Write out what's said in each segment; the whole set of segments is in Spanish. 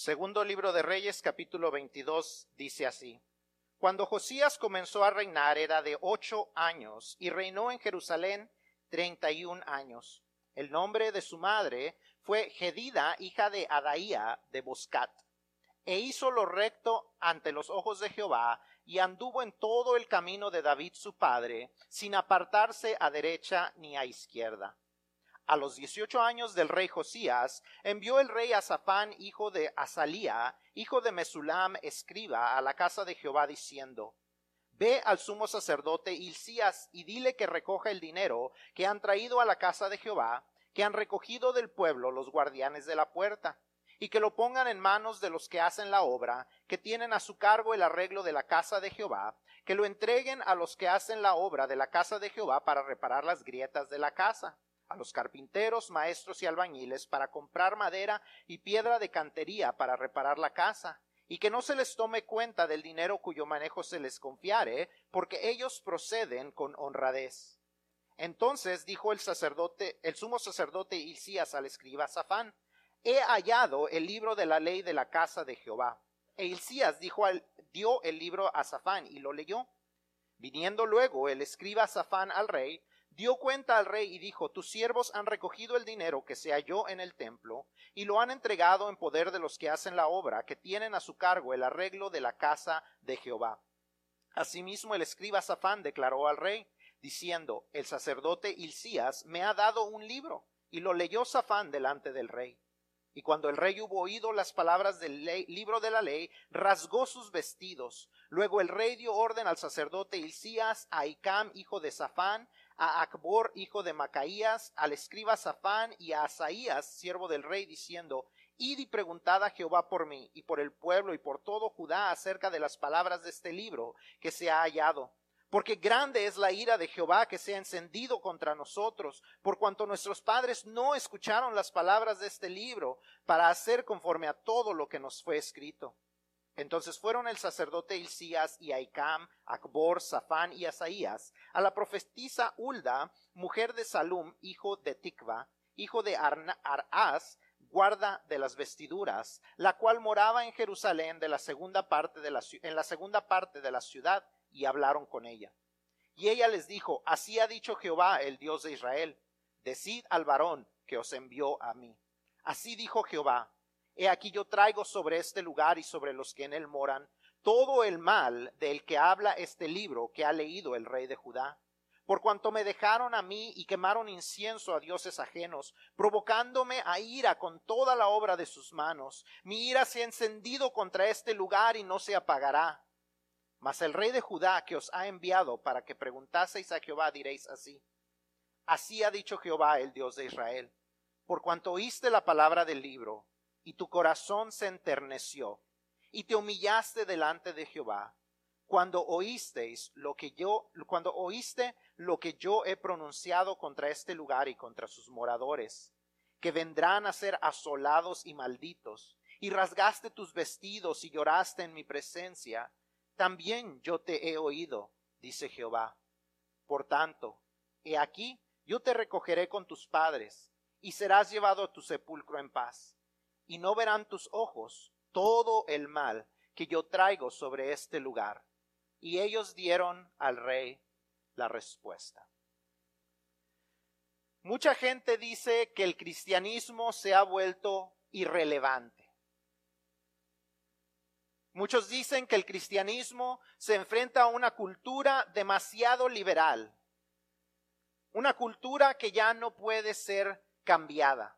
Segundo libro de Reyes, capítulo 22, dice así. Cuando Josías comenzó a reinar era de ocho años y reinó en Jerusalén treinta y un años. El nombre de su madre fue Gedida, hija de Adaía de Boscat. E hizo lo recto ante los ojos de Jehová y anduvo en todo el camino de David su padre, sin apartarse a derecha ni a izquierda. A los dieciocho años del rey Josías, envió el rey Azafán, hijo de Azalía, hijo de Mesulam, escriba, a la casa de Jehová, diciendo, Ve al sumo sacerdote Hilcías y dile que recoja el dinero que han traído a la casa de Jehová, que han recogido del pueblo los guardianes de la puerta, y que lo pongan en manos de los que hacen la obra, que tienen a su cargo el arreglo de la casa de Jehová, que lo entreguen a los que hacen la obra de la casa de Jehová para reparar las grietas de la casa a los carpinteros, maestros y albañiles para comprar madera y piedra de cantería para reparar la casa, y que no se les tome cuenta del dinero cuyo manejo se les confiare, porque ellos proceden con honradez. Entonces dijo el sacerdote, el sumo sacerdote Hilcías al escriba Safán, he hallado el libro de la ley de la casa de Jehová. E Hilcías dijo al, dio el libro a Safán y lo leyó. Viniendo luego el escriba Safán al rey, dio cuenta al rey y dijo, tus siervos han recogido el dinero que se halló en el templo y lo han entregado en poder de los que hacen la obra, que tienen a su cargo el arreglo de la casa de Jehová. Asimismo el escriba Safán declaró al rey, diciendo, el sacerdote Hilcías me ha dado un libro, y lo leyó Safán delante del rey. Y cuando el rey hubo oído las palabras del libro de la ley, rasgó sus vestidos. Luego el rey dio orden al sacerdote Hilcías, a Icam, hijo de Safán, a Acbor, hijo de Macaías, al escriba Safán y a Asaías, siervo del rey, diciendo, Id y preguntad a Jehová por mí y por el pueblo y por todo Judá acerca de las palabras de este libro que se ha hallado. Porque grande es la ira de Jehová que se ha encendido contra nosotros, por cuanto nuestros padres no escucharon las palabras de este libro para hacer conforme a todo lo que nos fue escrito. Entonces fueron el sacerdote Hilcías y Aicam, Acbor, Safán y Asaías, a la profetisa Ulda, mujer de Salum, hijo de Tikva, hijo de Arás, guarda de las vestiduras, la cual moraba en Jerusalén de la segunda parte de la, en la segunda parte de la ciudad, y hablaron con ella. Y ella les dijo, Así ha dicho Jehová, el Dios de Israel, decid al varón que os envió a mí. Así dijo Jehová, He aquí yo traigo sobre este lugar y sobre los que en él moran todo el mal del que habla este libro que ha leído el rey de Judá. Por cuanto me dejaron a mí y quemaron incienso a dioses ajenos, provocándome a ira con toda la obra de sus manos, mi ira se ha encendido contra este lugar y no se apagará. Mas el rey de Judá que os ha enviado para que preguntaseis a Jehová diréis así. Así ha dicho Jehová el Dios de Israel. Por cuanto oíste la palabra del libro, y tu corazón se enterneció, y te humillaste delante de Jehová, cuando oísteis lo que yo, cuando oíste lo que yo he pronunciado contra este lugar y contra sus moradores, que vendrán a ser asolados y malditos, y rasgaste tus vestidos y lloraste en mi presencia, también yo te he oído, dice Jehová. Por tanto, he aquí, yo te recogeré con tus padres, y serás llevado a tu sepulcro en paz y no verán tus ojos todo el mal que yo traigo sobre este lugar. Y ellos dieron al rey la respuesta. Mucha gente dice que el cristianismo se ha vuelto irrelevante. Muchos dicen que el cristianismo se enfrenta a una cultura demasiado liberal, una cultura que ya no puede ser cambiada.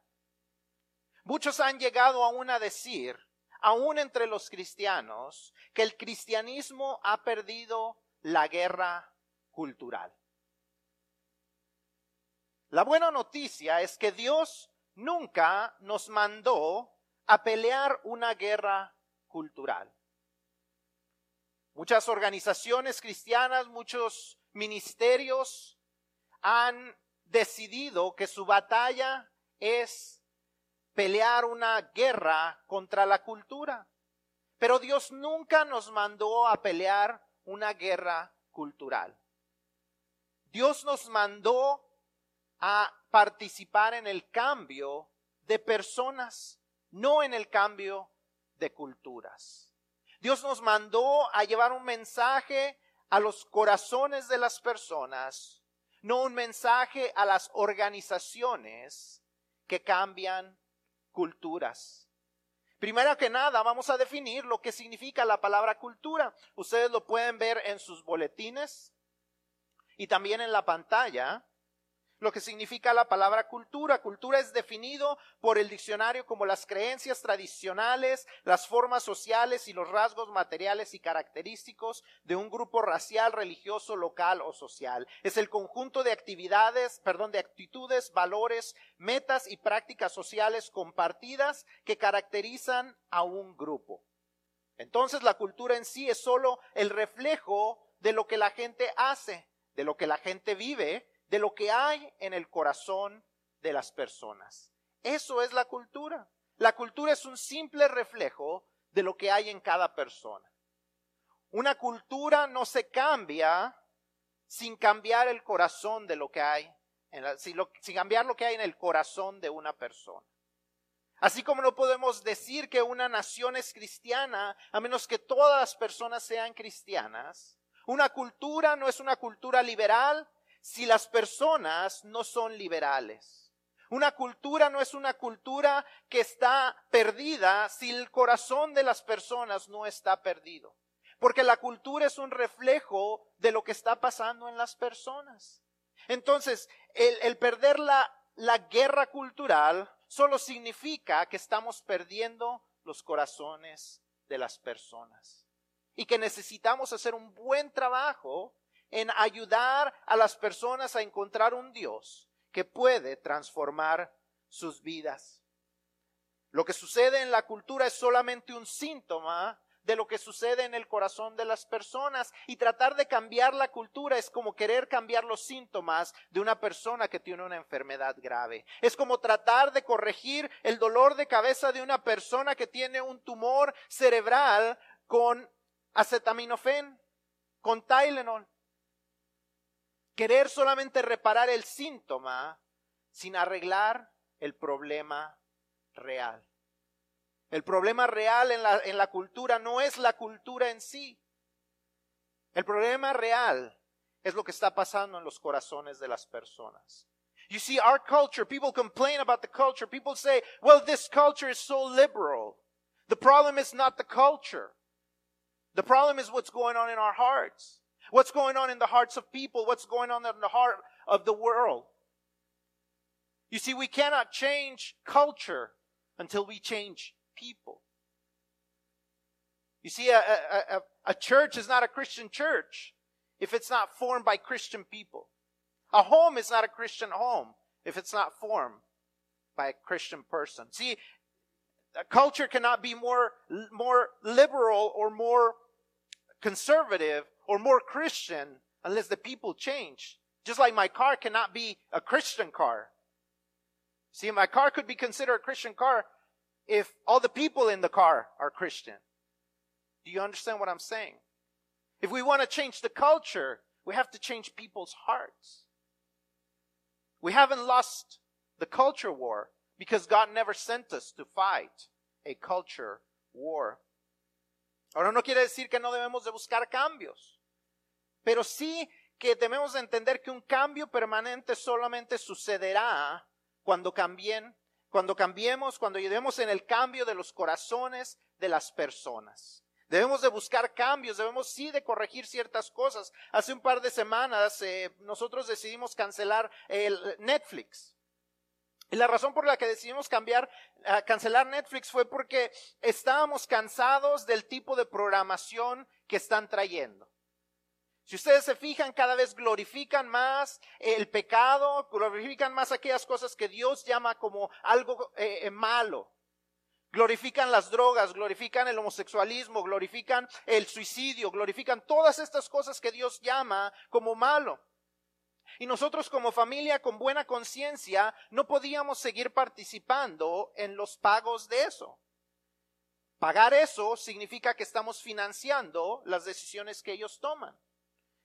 Muchos han llegado aún a decir, aún entre los cristianos, que el cristianismo ha perdido la guerra cultural. La buena noticia es que Dios nunca nos mandó a pelear una guerra cultural. Muchas organizaciones cristianas, muchos ministerios han decidido que su batalla es pelear una guerra contra la cultura. Pero Dios nunca nos mandó a pelear una guerra cultural. Dios nos mandó a participar en el cambio de personas, no en el cambio de culturas. Dios nos mandó a llevar un mensaje a los corazones de las personas, no un mensaje a las organizaciones que cambian culturas. Primero que nada, vamos a definir lo que significa la palabra cultura. Ustedes lo pueden ver en sus boletines y también en la pantalla lo que significa la palabra cultura. Cultura es definido por el diccionario como las creencias tradicionales, las formas sociales y los rasgos materiales y característicos de un grupo racial, religioso, local o social. Es el conjunto de actividades, perdón, de actitudes, valores, metas y prácticas sociales compartidas que caracterizan a un grupo. Entonces la cultura en sí es solo el reflejo de lo que la gente hace, de lo que la gente vive de lo que hay en el corazón de las personas. Eso es la cultura. La cultura es un simple reflejo de lo que hay en cada persona. Una cultura no se cambia sin cambiar el corazón de lo que hay, sin, sin cambiar lo que hay en el corazón de una persona. Así como no podemos decir que una nación es cristiana a menos que todas las personas sean cristianas, una cultura no es una cultura liberal si las personas no son liberales. Una cultura no es una cultura que está perdida si el corazón de las personas no está perdido. Porque la cultura es un reflejo de lo que está pasando en las personas. Entonces, el, perder la, la guerra cultural solo significa que estamos perdiendo los corazones de las personas y que necesitamos hacer un buen trabajo en ayudar a las personas a encontrar un Dios que puede transformar sus vidas. Lo que sucede en la cultura es solamente un síntoma de lo que sucede en el corazón de las personas y tratar de cambiar la cultura es como querer cambiar los síntomas de una persona que tiene una enfermedad grave. Es como tratar de corregir el dolor de cabeza de una persona que tiene un tumor cerebral con acetaminofén, con Tylenol querer solamente reparar el síntoma sin arreglar el problema real. El problema real en la, en la cultura no es la cultura en sí. El problema real es lo que está pasando en los corazones de las personas. You see, our culture, people complain about the culture. People say, well, this culture is so liberal. The problem is not the culture. The problem is what's going on in our hearts. What's going on in the hearts of people? What's going on in the heart of the world? You see, we cannot change culture until we change people. You see, a, a, a, a church is not a Christian church if it's not formed by Christian people. A home is not a Christian home if it's not formed by a Christian person. See, a culture cannot be more, more liberal or more conservative or more Christian unless the people change. Just like my car cannot be a Christian car. See, my car could be considered a Christian car if all the people in the car are Christian. Do you understand what I'm saying? If we want to change the culture, we have to change people's hearts. We haven't lost the culture war because God never sent us to fight a culture war. Ahora no quiere decir que no debemos de buscar cambios. Pero sí que debemos entender que un cambio permanente solamente sucederá cuando cambien, cuando cambiemos, cuando lleguemos en el cambio de los corazones de las personas. Debemos de buscar cambios, debemos sí de corregir ciertas cosas. Hace un par de semanas eh, nosotros decidimos cancelar el Netflix. Y la razón por la que decidimos cambiar, cancelar Netflix fue porque estábamos cansados del tipo de programación que están trayendo. Si ustedes se fijan, cada vez glorifican más el pecado, glorifican más aquellas cosas que Dios llama como algo eh, eh, malo. Glorifican las drogas, glorifican el homosexualismo, glorifican el suicidio, glorifican todas estas cosas que Dios llama como malo. Y nosotros como familia con buena conciencia no podíamos seguir participando en los pagos de eso. Pagar eso significa que estamos financiando las decisiones que ellos toman.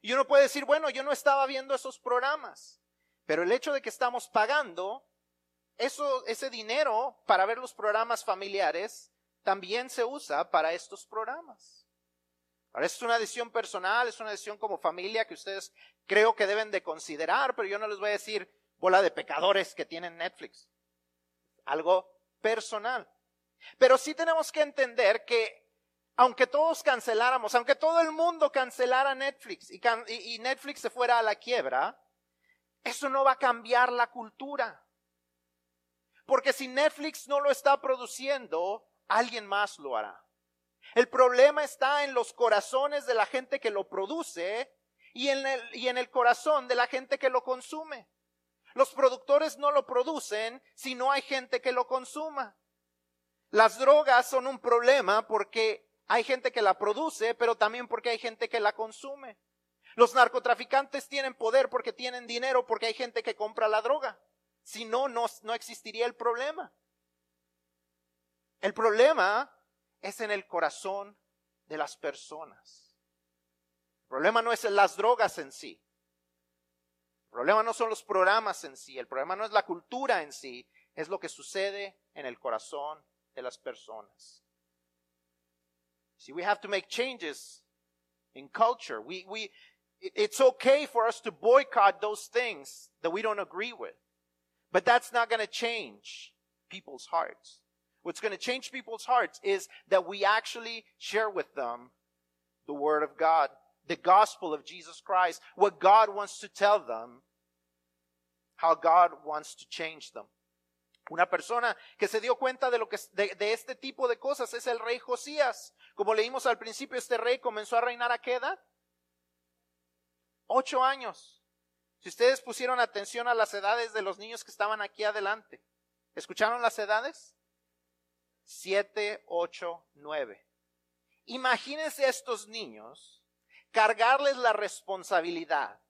Y uno puede decir, bueno, yo no estaba viendo esos programas, pero el hecho de que estamos pagando eso, ese dinero para ver los programas familiares también se usa para estos programas. Ahora, es una decisión personal, es una decisión como familia que ustedes creo que deben de considerar, pero yo no les voy a decir bola de pecadores que tienen Netflix. Algo personal. Pero sí tenemos que entender que aunque todos canceláramos, aunque todo el mundo cancelara Netflix y, Netflix se fuera a la quiebra, eso no va a cambiar la cultura. Porque si Netflix no lo está produciendo, alguien más lo hará. El problema está en los corazones de la gente que lo produce y en el, y en el corazón de la gente que lo consume. Los productores no lo producen si no hay gente que lo consuma. Las drogas son un problema porque hay gente que la produce, pero también porque hay gente que la consume. Los narcotraficantes tienen poder porque tienen dinero, porque hay gente que compra la droga. Si no, no, no existiría el problema. El problema es en el corazón de las personas. El problema no es en las drogas en sí. El problema no son los programas en sí. El problema no es la cultura en sí. Es lo que sucede en el corazón de las personas. See, we have to make changes in culture. We, we, it's okay for us to boycott those things that we don't agree with. But that's not going to change people's hearts. What's going to change people's hearts is that we actually share with them the Word of God, the gospel of Jesus Christ, what God wants to tell them, how God wants to change them. Una persona que se dio cuenta de lo que de, de, este tipo de cosas es el rey Josías. Como leímos al principio, este rey comenzó a reinar a qué edad? Ocho años. Si ustedes pusieron atención a las edades de los niños que estaban aquí adelante, ¿escucharon las edades? Siete, ocho, nueve. Imagínense a estos niños cargarles la responsabilidad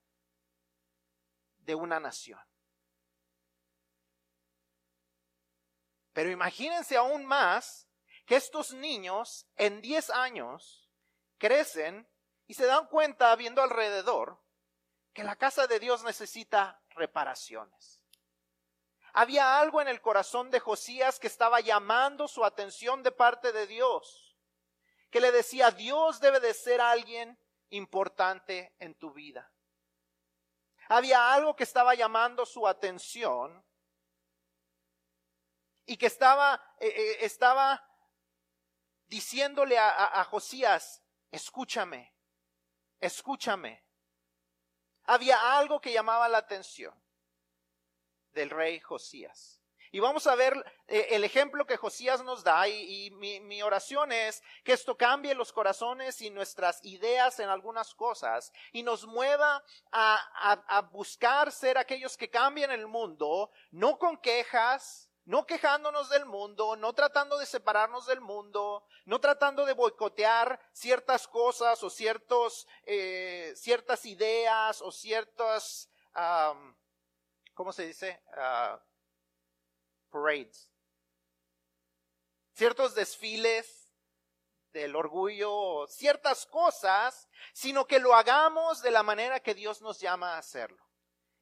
de una nación. Pero imagínense aún más que estos niños en diez años crecen y se dan cuenta viendo alrededor que la casa de Dios necesita reparaciones. Había algo en el corazón de Josías que estaba llamando su atención de parte de Dios, que le decía, Dios debe de ser alguien importante en tu vida. Había algo que estaba llamando su atención y que estaba, eh, eh, estaba diciéndole a, Josías, escúchame, escúchame. Había algo que llamaba la atención del rey Josías. Y vamos a ver eh, el ejemplo que Josías nos da y, mi, oración es que esto cambie los corazones y nuestras ideas en algunas cosas y nos mueva a, a buscar ser aquellos que cambien el mundo, no con quejas, no quejándonos del mundo, no tratando de separarnos del mundo, no tratando de boicotear ciertas cosas o ciertos, eh, ciertas ideas o ciertas, ¿cómo se dice? Uh, parades. Ciertos desfiles del orgullo, ciertas cosas, sino que lo hagamos de la manera que Dios nos llama a hacerlo.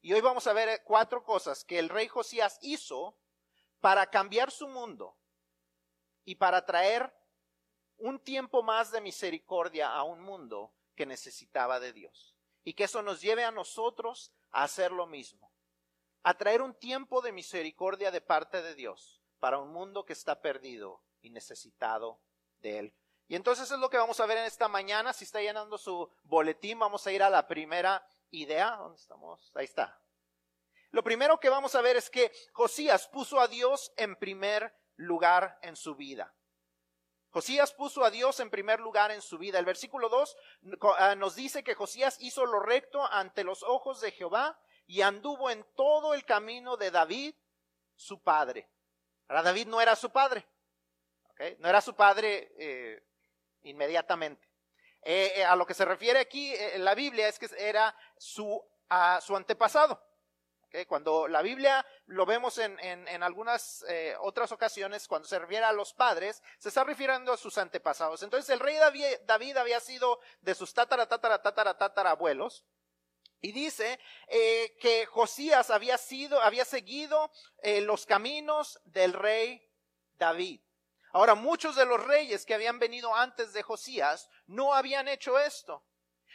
Y hoy vamos a ver cuatro cosas que el rey Josías hizo para cambiar su mundo y para traer un tiempo más de misericordia a un mundo que necesitaba de Dios. Y que eso nos lleve a nosotros a hacer lo mismo. A traer un tiempo de misericordia de parte de Dios para un mundo que está perdido y necesitado de Él. Y entonces es lo que vamos a ver en esta mañana. Si está llenando su boletín, vamos a ir a la primera idea. ¿Dónde estamos? Ahí está. Lo primero que vamos a ver es que Josías puso a Dios en primer lugar en su vida. Josías puso a Dios en primer lugar en su vida. El versículo 2 ah, nos dice que Josías hizo lo recto ante los ojos de Jehová y anduvo en todo el camino de David, su padre. Ahora David no era su padre, no era su padre eh, inmediatamente. Eh, eh, a lo que se refiere aquí en la Biblia es que era su, ah, su antepasado. Cuando la Biblia lo vemos en, en, algunas eh, otras ocasiones, cuando se refiere a los padres, se está refiriendo a sus antepasados. Entonces el rey David, había sido de sus tatara, tatara, tatara, tatara abuelos. Y dice eh, que Josías había sido, había seguido eh, los caminos del rey David. Ahora, muchos de los reyes que habían venido antes de Josías no habían hecho esto.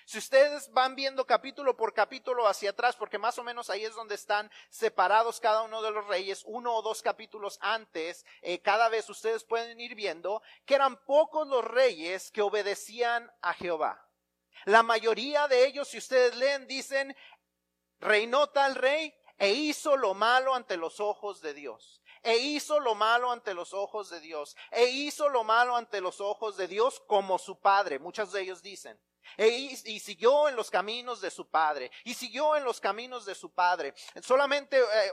Si ustedes van viendo capítulo por capítulo hacia atrás, porque más o menos ahí es donde están separados cada uno de los reyes, uno o dos capítulos antes, eh, cada vez ustedes pueden ir viendo que eran pocos los reyes que obedecían a Jehová. La mayoría de ellos, si ustedes leen, dicen, reinó tal rey e hizo lo malo ante los ojos de Dios. E hizo lo malo ante los ojos de Dios. E hizo lo malo ante los ojos de Dios como su padre. Muchos de ellos dicen. E y siguió en los caminos de su padre. Y siguió en los caminos de su padre. Solamente eh,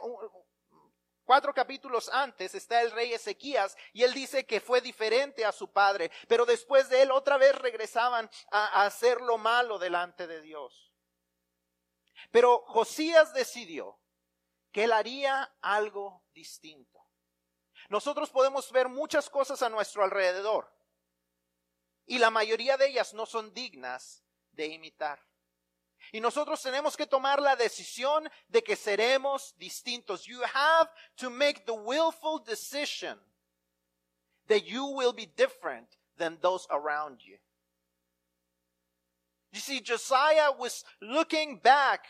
Cuatro capítulos antes está el rey Ezequías y él dice que fue diferente a su padre, pero después de él otra vez regresaban a, hacer lo malo delante de Dios. Pero Josías decidió que él haría algo distinto. Nosotros podemos ver muchas cosas a nuestro alrededor y la mayoría de ellas no son dignas de imitar. Y nosotros tenemos que tomar la decisión de que seremos distintos. You have to make the willful decision that you will be different than those around you. You see, Josiah was looking back,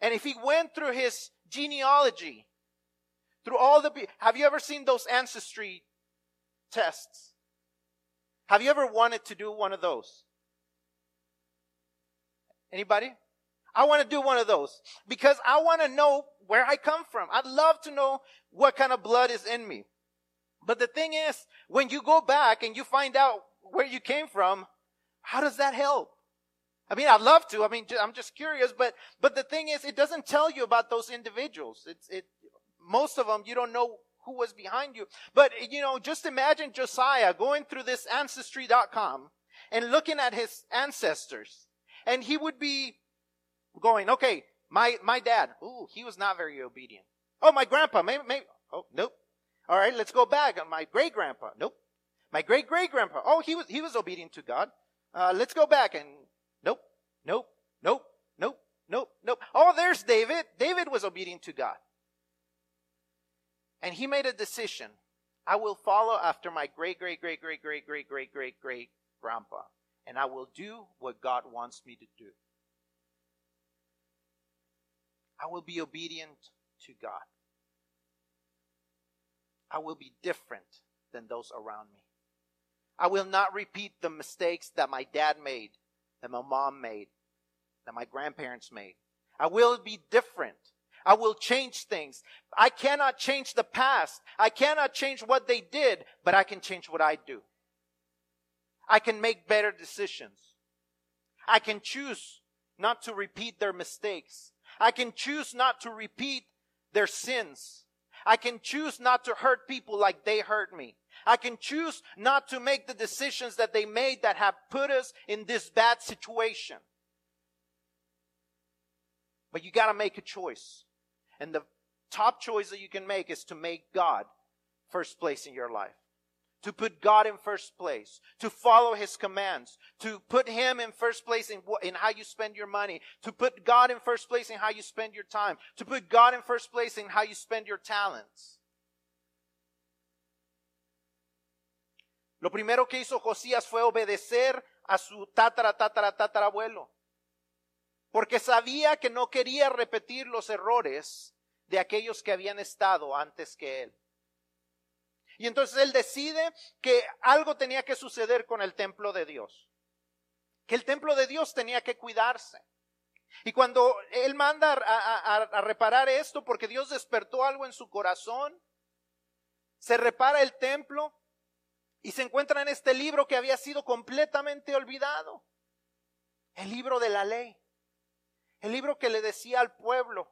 and if he went through his genealogy, through all the, have you ever seen those ancestry tests? Have you ever wanted to do one of those? Anybody? I want to do one of those because I want to know where I come from. I'd love to know what kind of blood is in me. But the thing is, when you go back and you find out where you came from, how does that help? I mean, I'd love to. I mean, I'm just curious, but, but the thing is, it doesn't tell you about those individuals. It's, it, most of them, you don't know who was behind you. But, you know, just imagine Josiah going through this ancestry.com and looking at his ancestors and he would be going, okay, my, my dad, ooh, he was not very obedient. Oh, my grandpa, maybe, maybe, oh, nope. All right, let's go back. My great grandpa, nope. My great great grandpa, oh, he was, he was obedient to God. Uh, let's go back and nope, nope, nope, nope, nope, nope. Oh, there's David. David was obedient to God. And he made a decision. I will follow after my great, great, great, great, great, great, great, great, great grandpa and I will do what God wants me to do. I will be obedient to God. I will be different than those around me. I will not repeat the mistakes that my dad made, that my mom made, that my grandparents made. I will be different. I will change things. I cannot change the past. I cannot change what they did, but I can change what I do. I can make better decisions. I can choose not to repeat their mistakes. I can choose not to repeat their sins. I can choose not to hurt people like they hurt me. I can choose not to make the decisions that they made that have put us in this bad situation. But you gotta make a choice. And the top choice that you can make is to make God first place in your life. To put God in first place, to follow His commands, to put Him in first place in, in how you spend your money, to put God in first place in how you spend your time, to put God in first place in how you spend your talents. Lo primero que hizo Josías fue obedecer a su tatara, tatara, tatarabuelo, porque sabía que no quería repetir los errores de aquellos que habían estado antes que él. Y entonces él decide que algo tenía que suceder con el templo de Dios. Que el templo de Dios tenía que cuidarse. Y cuando él manda a, reparar esto, porque Dios despertó algo en su corazón, se repara el templo y se encuentra en este libro que había sido completamente olvidado. El libro de la ley. El libro que le decía al pueblo,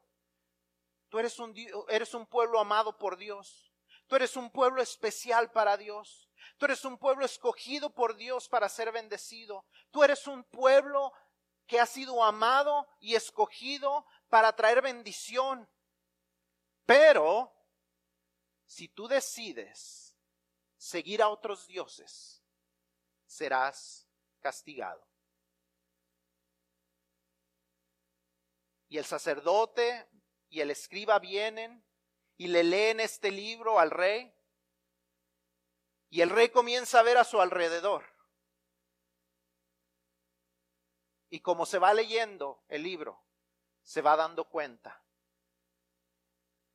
tú eres un, eres un pueblo amado por Dios. Tú eres un pueblo especial para Dios. Tú eres un pueblo escogido por Dios para ser bendecido. Tú eres un pueblo que ha sido amado y escogido para traer bendición. Pero si tú decides seguir a otros dioses, serás castigado. Y el sacerdote y el escriba vienen y le leen este libro al rey Y el rey comienza a ver a su alrededor. Y como se va leyendo el libro, se va dando cuenta.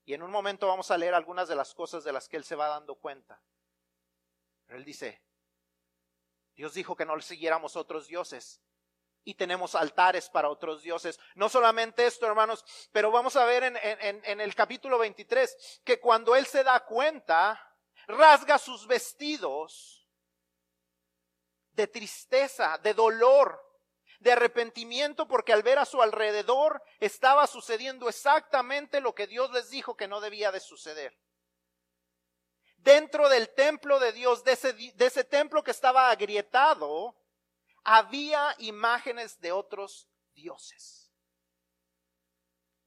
Y en un momento vamos a leer algunas de las cosas de las que él se va dando cuenta. Pero él dice, Dios dijo que no le siguiéramos otros dioses. Y tenemos altares para otros dioses. No solamente esto, hermanos, pero vamos a ver en, en el capítulo 23 que cuando él se da cuenta, rasga sus vestidos de tristeza, de dolor, de arrepentimiento porque al ver a su alrededor estaba sucediendo exactamente lo que Dios les dijo que no debía de suceder. Dentro del templo de Dios, de ese, de ese templo que estaba agrietado, había imágenes de otros dioses.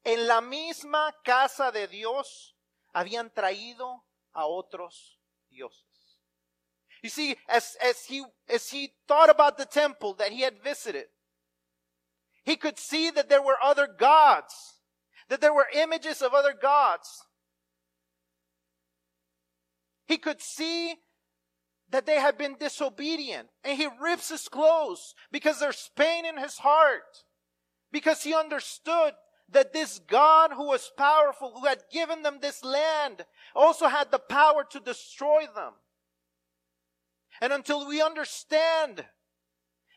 En la misma casa de Dios habían traído a otros dioses. You see, as, as, he, as he thought about the temple that he had visited, He could see that there were other gods, that there were images of other gods. He could see that they had been disobedient and he rips his clothes because there's pain in his heart because he understood that this God who was powerful, who had given them this land, also had the power to destroy them. And until we understand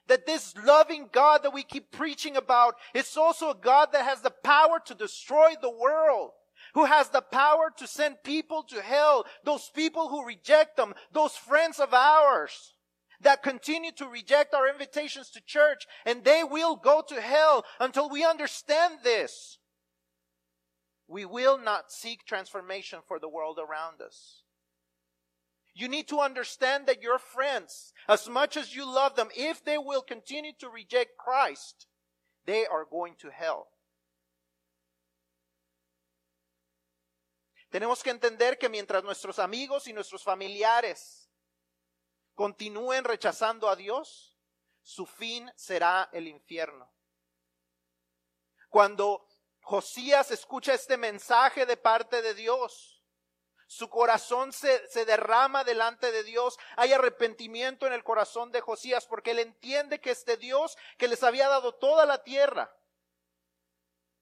that this loving God that we keep preaching about is also a God that has the power to destroy the world. Who has the power to send people to hell. Those people who reject them. Those friends of ours that continue to reject our invitations to church and they will go to hell until we understand this. We will not seek transformation for the world around us. You need to understand that your friends, as much as you love them, if they will continue to reject Christ, they are going to hell. Tenemos que entender que mientras nuestros amigos y nuestros familiares continúen rechazando a Dios, su fin será el infierno. Cuando Josías escucha este mensaje de parte de Dios, su corazón se, derrama delante de Dios. Hay arrepentimiento en el corazón de Josías porque él entiende que este Dios que les había dado toda la tierra,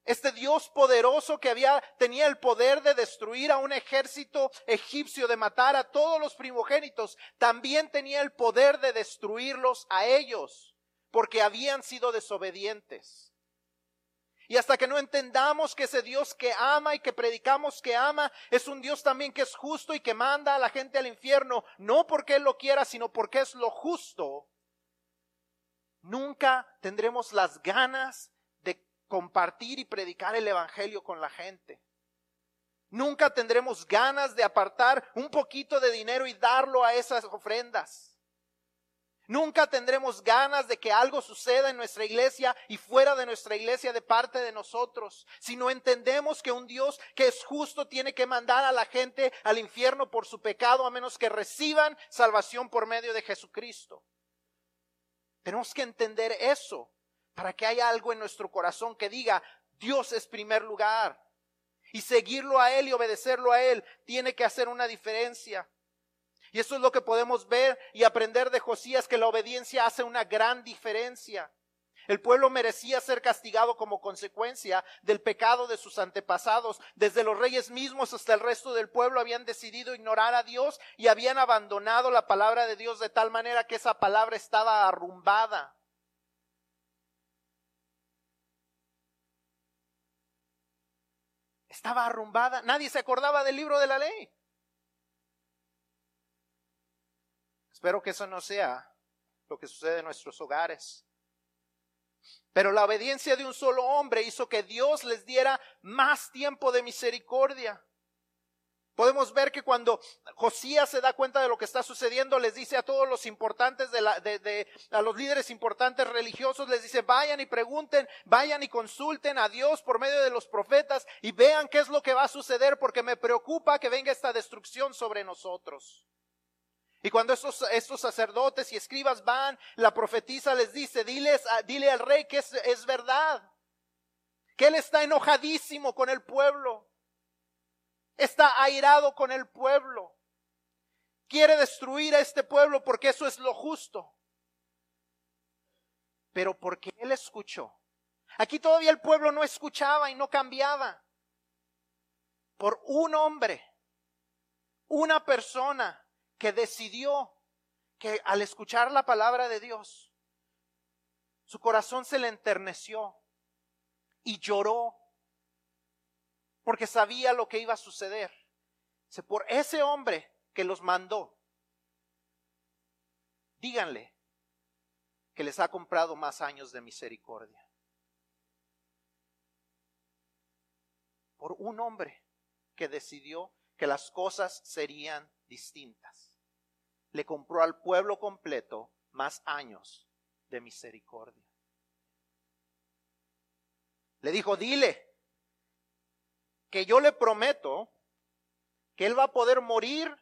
este Dios poderoso que había, tenía el poder de destruir a un ejército egipcio, de matar a todos los primogénitos, también tenía el poder de destruirlos a ellos, porque habían sido desobedientes. Y hasta que no entendamos que ese Dios que ama y que predicamos que ama es un Dios también que es justo y que manda a la gente al infierno, no porque Él lo quiera, sino porque es lo justo, nunca tendremos las ganas compartir y predicar el Evangelio con la gente. Nunca tendremos ganas de apartar un poquito de dinero y darlo a esas ofrendas. Nunca tendremos ganas de que algo suceda en nuestra iglesia y fuera de nuestra iglesia de parte de nosotros. Si no entendemos que un Dios que es justo tiene que mandar a la gente al infierno por su pecado a menos que reciban salvación por medio de Jesucristo. Tenemos que entender eso para que haya algo en nuestro corazón que diga, Dios es primer lugar. Y seguirlo a Él y obedecerlo a Él tiene que hacer una diferencia. Y eso es lo que podemos ver y aprender de Josías, que la obediencia hace una gran diferencia. El pueblo merecía ser castigado como consecuencia del pecado de sus antepasados. Desde los reyes mismos hasta el resto del pueblo habían decidido ignorar a Dios y habían abandonado la palabra de Dios de tal manera que esa palabra estaba arrumbada. Estaba arrumbada. Nadie se acordaba del libro de la ley. Espero que eso no sea lo que sucede en nuestros hogares. Pero la obediencia de un solo hombre hizo que Dios les diera más tiempo de misericordia. Podemos ver que cuando Josías se da cuenta de lo que está sucediendo, les dice a todos los importantes de, la, de, a los líderes importantes religiosos, les dice, vayan y pregunten, vayan y consulten a Dios por medio de los profetas y vean qué es lo que va a suceder porque me preocupa que venga esta destrucción sobre nosotros. Y cuando estos, estos sacerdotes y escribas van, la profetisa les dice, diles, dile al rey que es, es verdad, que él está enojadísimo con el pueblo, está airado con el pueblo, quiere destruir a este pueblo porque eso es lo justo. Pero porque él escuchó. Aquí todavía el pueblo no escuchaba y no cambiaba. Por un hombre, una persona que decidió que al escuchar la palabra de Dios, su corazón se le enterneció y lloró porque sabía lo que iba a suceder. Por ese hombre que los mandó, díganle que les ha comprado más años de misericordia. Por un hombre que decidió que las cosas serían distintas. Le compró al pueblo completo más años de misericordia. Le dijo, dile que yo le prometo que él va a poder morir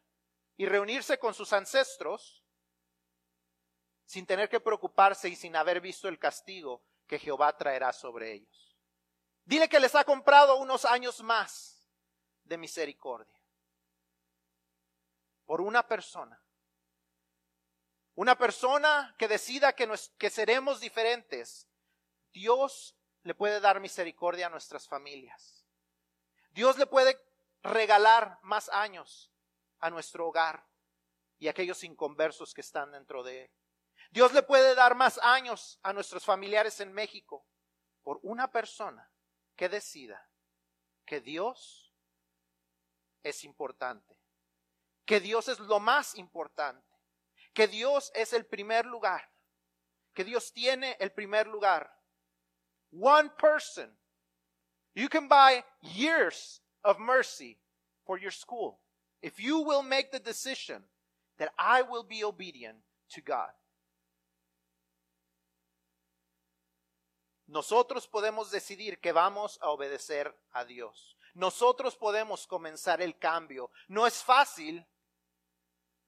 y reunirse con sus ancestros sin tener que preocuparse y sin haber visto el castigo que Jehová traerá sobre ellos. Dile que les ha comprado unos años más de misericordia por una persona una persona que decida que, que seremos diferentes, Dios le puede dar misericordia a nuestras familias. Dios le puede regalar más años a nuestro hogar y a aquellos inconversos que están dentro de él. Dios le puede dar más años a nuestros familiares en México por una persona que decida que Dios es importante, que Dios es lo más importante que Dios es el primer lugar, que Dios tiene el primer lugar. One person. You can buy years of mercy for your school if you will make the decision that I will be obedient to God. Nosotros podemos decidir que vamos a obedecer a Dios. Nosotros podemos comenzar el cambio. No es fácil,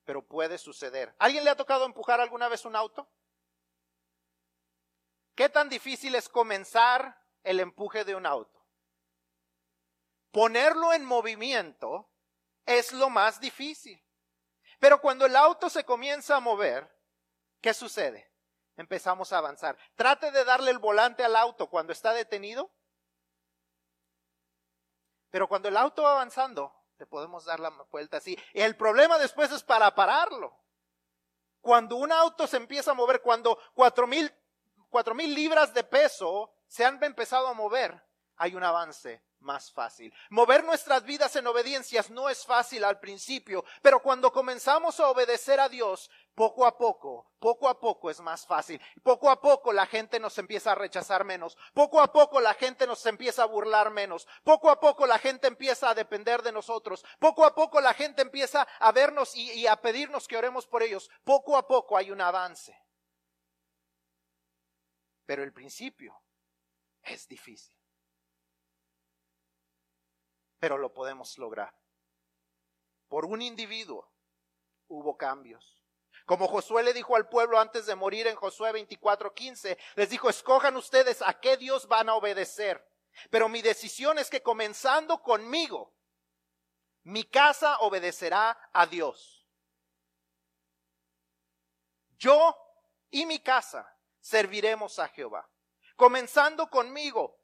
pero puede suceder. ¿Alguien le ha tocado empujar alguna vez un auto? ¿Qué tan difícil es comenzar el empuje de un auto? Ponerlo en movimiento es lo más difícil. Pero cuando el auto se comienza a mover, ¿qué sucede? Empezamos a avanzar. Trate de darle el volante al auto cuando está detenido. Pero cuando el auto va avanzando, le podemos dar la vuelta así. El problema después es para pararlo. Cuando un auto se empieza a mover, cuando cuatro mil, libras de peso se han empezado a mover, hay un avance más fácil. Mover nuestras vidas en obediencias no es fácil al principio, pero cuando comenzamos a obedecer a Dios, poco a poco, poco a poco es más fácil. Poco a poco la gente nos empieza a rechazar menos. Poco a poco la gente nos empieza a burlar menos. Poco a poco la gente empieza a depender de nosotros. Poco a poco la gente empieza a vernos y, a pedirnos que oremos por ellos. Poco a poco hay un avance. Pero el principio es difícil pero lo podemos lograr. Por un individuo hubo cambios. Como Josué le dijo al pueblo antes de morir en Josué 24:15, les dijo, escojan ustedes a qué Dios van a obedecer. Pero mi decisión es que comenzando conmigo, mi casa obedecerá a Dios. Yo y mi casa serviremos a Jehová. Comenzando conmigo,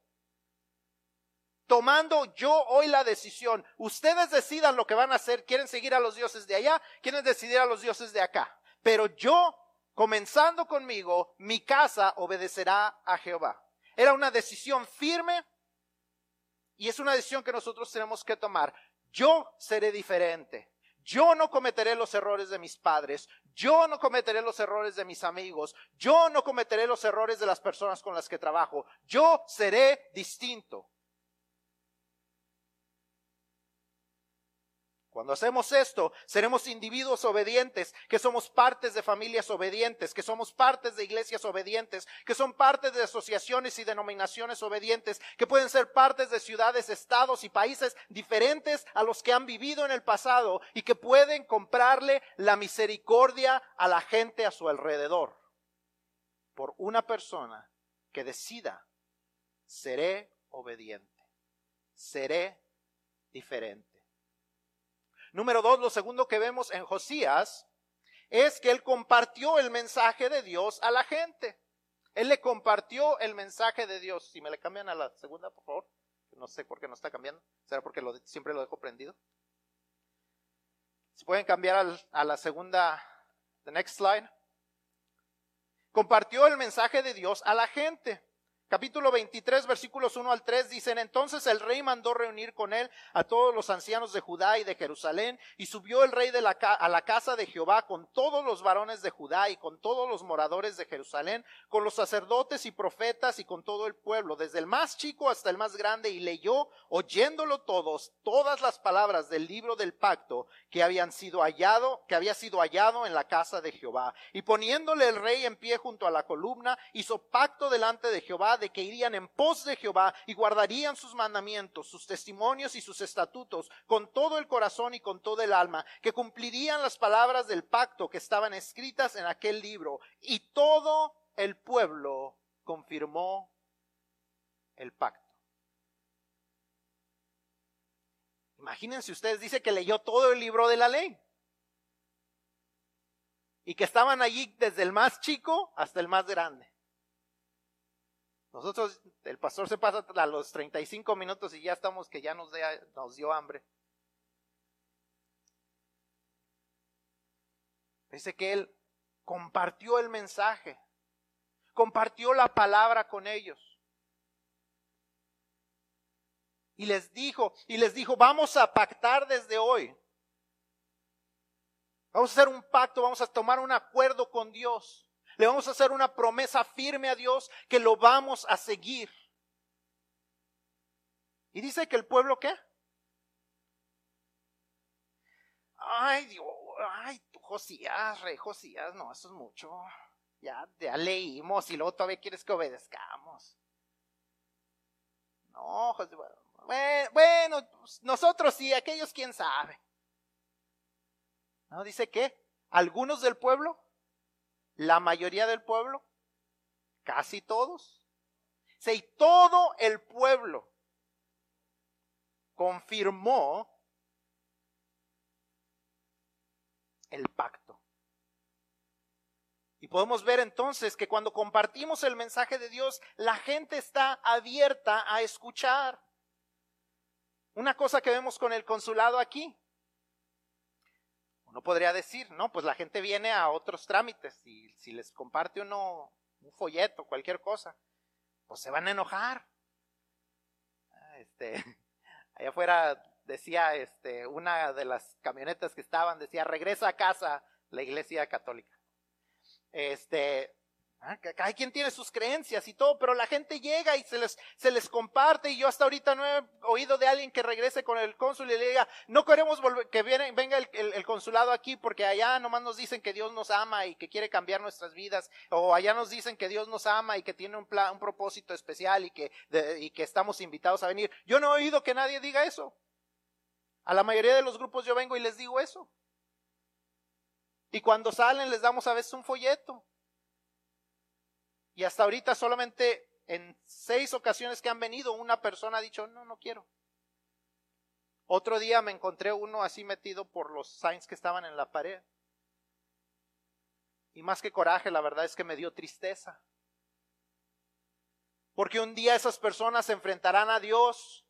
tomando yo hoy la decisión. Ustedes decidan lo que van a hacer. ¿Quieren seguir a los dioses de allá? ¿Quieren decidir a los dioses de acá? Pero yo, comenzando conmigo, mi casa obedecerá a Jehová. Era una decisión firme y es una decisión que nosotros tenemos que tomar. Yo seré diferente. Yo no cometeré los errores de mis padres. Yo no cometeré los errores de mis amigos. Yo no cometeré los errores de las personas con las que trabajo. Yo seré distinto. Cuando hacemos esto, seremos individuos obedientes, que somos partes de familias obedientes, que somos partes de iglesias obedientes, que son partes de asociaciones y denominaciones obedientes, que pueden ser partes de ciudades, estados y países diferentes a los que han vivido en el pasado y que pueden comprarle la misericordia a la gente a su alrededor. Por una persona que decida, seré obediente, seré diferente. Número dos, lo segundo que vemos en Josías es que él compartió el mensaje de Dios a la gente. Él le compartió el mensaje de Dios. Si me le cambian a la segunda, por favor. No sé por qué no está cambiando. ¿Será porque siempre lo dejo prendido? Si pueden cambiar a la segunda, the next slide. Compartió el mensaje de Dios a la gente. Capítulo 23, versículos 1 al 3 dicen, entonces el rey mandó reunir con él a todos los ancianos de Judá y de Jerusalén, y subió el rey de la, a la casa de Jehová con todos los varones de Judá y con todos los moradores de Jerusalén, con los sacerdotes y profetas y con todo el pueblo, desde el más chico hasta el más grande, y leyó, oyéndolo todos, todas las palabras del libro del pacto que habían sido hallado, que había sido hallado en la casa de Jehová. Y poniéndole el rey en pie junto a la columna, hizo pacto delante de De que irían en pos de Jehová y guardarían sus mandamientos, sus testimonios y sus estatutos con todo el corazón y con todo el alma, que cumplirían las palabras del pacto que estaban escritas en aquel libro. Y todo el pueblo confirmó el pacto. Imagínense ustedes, dice que leyó todo el libro de la ley. Y que estaban allí desde el más chico hasta el más grande. Nosotros, el pastor se pasa a los 35 minutos y ya estamos que ya nos, nos dio hambre. Dice que él compartió el mensaje, compartió la palabra con ellos. Y les dijo, y les dijo, vamos a pactar desde hoy. Vamos a hacer un pacto, vamos a tomar un acuerdo con Dios. Le vamos a hacer una promesa firme a Dios que lo vamos a seguir. Y dice que el pueblo qué? Ay, Dios, ay, Josías, rey Josías, no, eso es mucho. Ya, ya leímos y luego todavía quieres que obedezcamos. No, José, bueno, bueno, pues, nosotros sí, aquellos quién sabe. No, dice que algunos del pueblo la mayoría del pueblo, casi todos. Si todo el pueblo confirmó el pacto. Y podemos ver entonces que cuando compartimos el mensaje de Dios, la gente está abierta a escuchar. Una cosa que vemos con el consulado aquí, uno podría decir, no, pues la gente viene a otros trámites y si les comparte uno un folleto, cualquier cosa, pues se van a enojar. Ah, este, allá afuera decía, este, una de las camionetas que estaban decía, regresa a casa la iglesia católica. Este, cada quien tiene sus creencias y todo, pero la gente llega y se les, se les comparte y yo hasta ahorita no he oído de alguien que regrese con el cónsul y le diga, no queremos volver, que venga el, consulado aquí porque allá nomás nos dicen que Dios nos ama y que quiere cambiar nuestras vidas, o allá nos dicen que Dios nos ama y que tiene un, plan, un propósito especial y que, y que estamos invitados a venir. Yo no he oído que nadie diga eso. A la mayoría de los grupos yo vengo y les digo eso. Y cuando salen les damos a veces un folleto y hasta ahorita solamente en seis ocasiones que han venido, una persona ha dicho, no, no quiero. Otro día me encontré uno así metido por los signs que estaban en la pared. Y más que coraje, la verdad es que me dio tristeza. Porque un día esas personas se enfrentarán a Dios.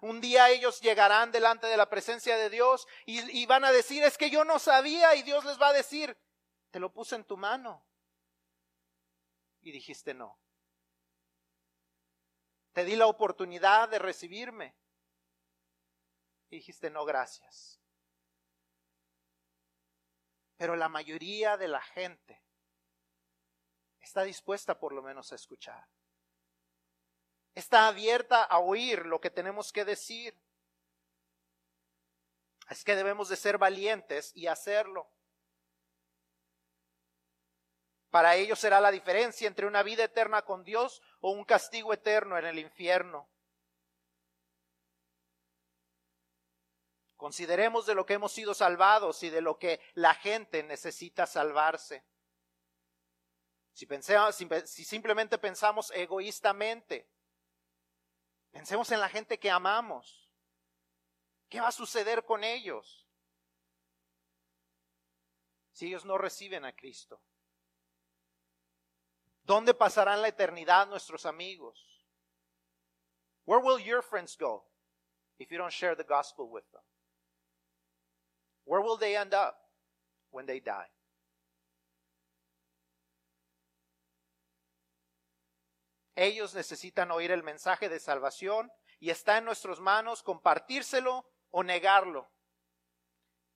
Un día ellos llegarán delante de la presencia de Dios y, y, van a decir, es que yo no sabía y Dios les va a decir, te lo puse en tu mano y dijiste no. Te di la oportunidad de recibirme y dijiste no, gracias. Pero la mayoría de la gente está dispuesta por lo menos a escuchar. Está abierta a oír lo que tenemos que decir. Es que debemos de ser valientes y hacerlo. Para ellos será la diferencia entre una vida eterna con Dios o un castigo eterno en el infierno. Consideremos de lo que hemos sido salvados y de lo que la gente necesita salvarse. Si, si simplemente pensamos egoístamente, pensemos en la gente que amamos. ¿Qué va a suceder con ellos? si ellos no reciben a Cristo? ¿Dónde pasarán la eternidad nuestros amigos? Where will your friends go if you don't share the gospel with them? Where will they end up when they die? Ellos necesitan oír el mensaje de salvación y está en nuestras manos compartírselo o negarlo.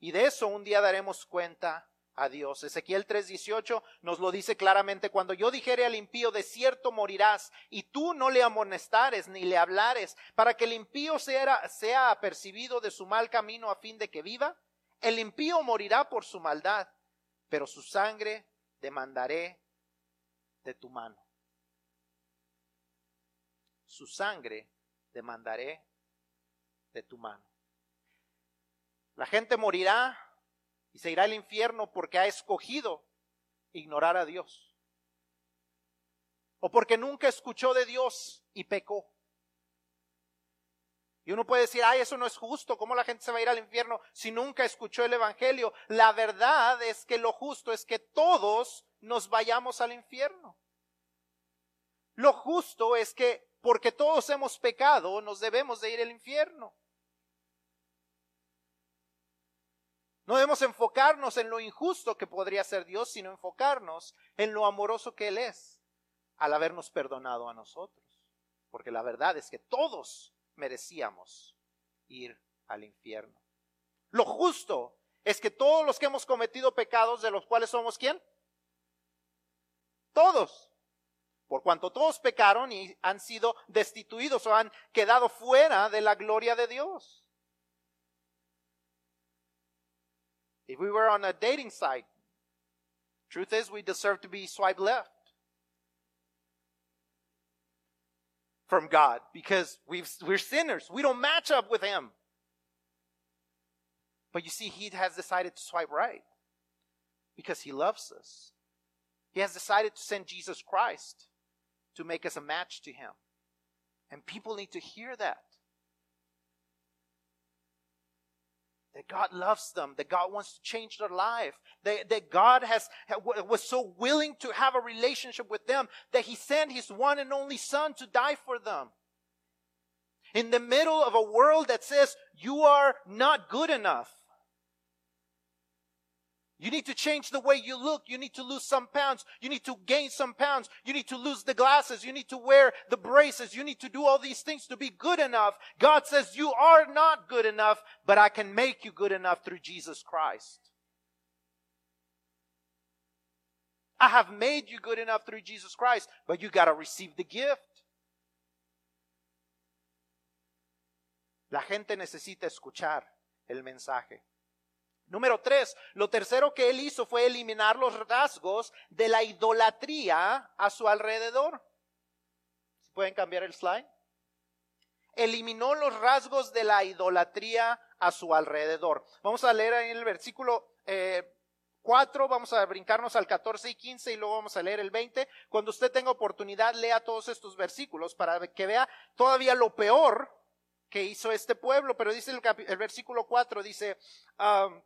Y de eso un día daremos cuenta a Dios. Ezequiel 3:18 nos lo dice claramente, cuando yo dijere al impío, de cierto morirás, y tú no le amonestares ni le hablares, para que el impío sea, sea apercibido de su mal camino a fin de que viva, el impío morirá por su maldad, pero su sangre demandaré de tu mano. Su sangre demandaré de tu mano. La gente morirá y se irá al infierno porque ha escogido ignorar a Dios. O porque nunca escuchó de Dios y pecó. Y uno puede decir, ay, eso no es justo, ¿cómo la gente se va a ir al infierno si nunca escuchó el Evangelio? La verdad es que lo justo es que todos nos vayamos al infierno. Lo justo es que porque todos hemos pecado, nos debemos de ir al infierno. No debemos enfocarnos en lo injusto que podría ser Dios, sino enfocarnos en lo amoroso que Él es al habernos perdonado a nosotros. Porque la verdad es que todos merecíamos ir al infierno. Lo justo es que todos los que hemos cometido pecados, de los cuales somos quién? Todos. Por cuanto todos pecaron y han sido destituidos o han quedado fuera de la gloria de Dios. If we were on a dating site, truth is we deserve to be swiped left. from God because we've, we're sinners. We don't match up with Him. But you see, He has decided to swipe right because He loves us. He has decided to send Jesus Christ to make us a match to Him. And people need to hear that. That God loves them, that God wants to change their life, that, that God has, was so willing to have a relationship with them that He sent His one and only Son to die for them. In the middle of a world that says, you are not good enough. You need to change the way you look. You need to lose some pounds. You need to gain some pounds. You need to lose the glasses. You need to wear the braces. You need to do all these things to be good enough. God says you are not good enough, but I can make you good enough through Jesus Christ. I have made you good enough through Jesus Christ, but you gotta receive the gift. La gente necesita escuchar el mensaje. Número tres, lo tercero que él hizo fue eliminar los rasgos de la idolatría a su alrededor. ¿Pueden cambiar el slide? Eliminó los rasgos de la idolatría a su alrededor. Vamos a leer ahí el versículo eh, 4, vamos a brincarnos al 14 y 15 y luego vamos a leer el 20. Cuando usted tenga oportunidad, lea todos estos versículos para que vea todavía lo peor que hizo este pueblo. Pero dice el, el versículo 4, dice, um,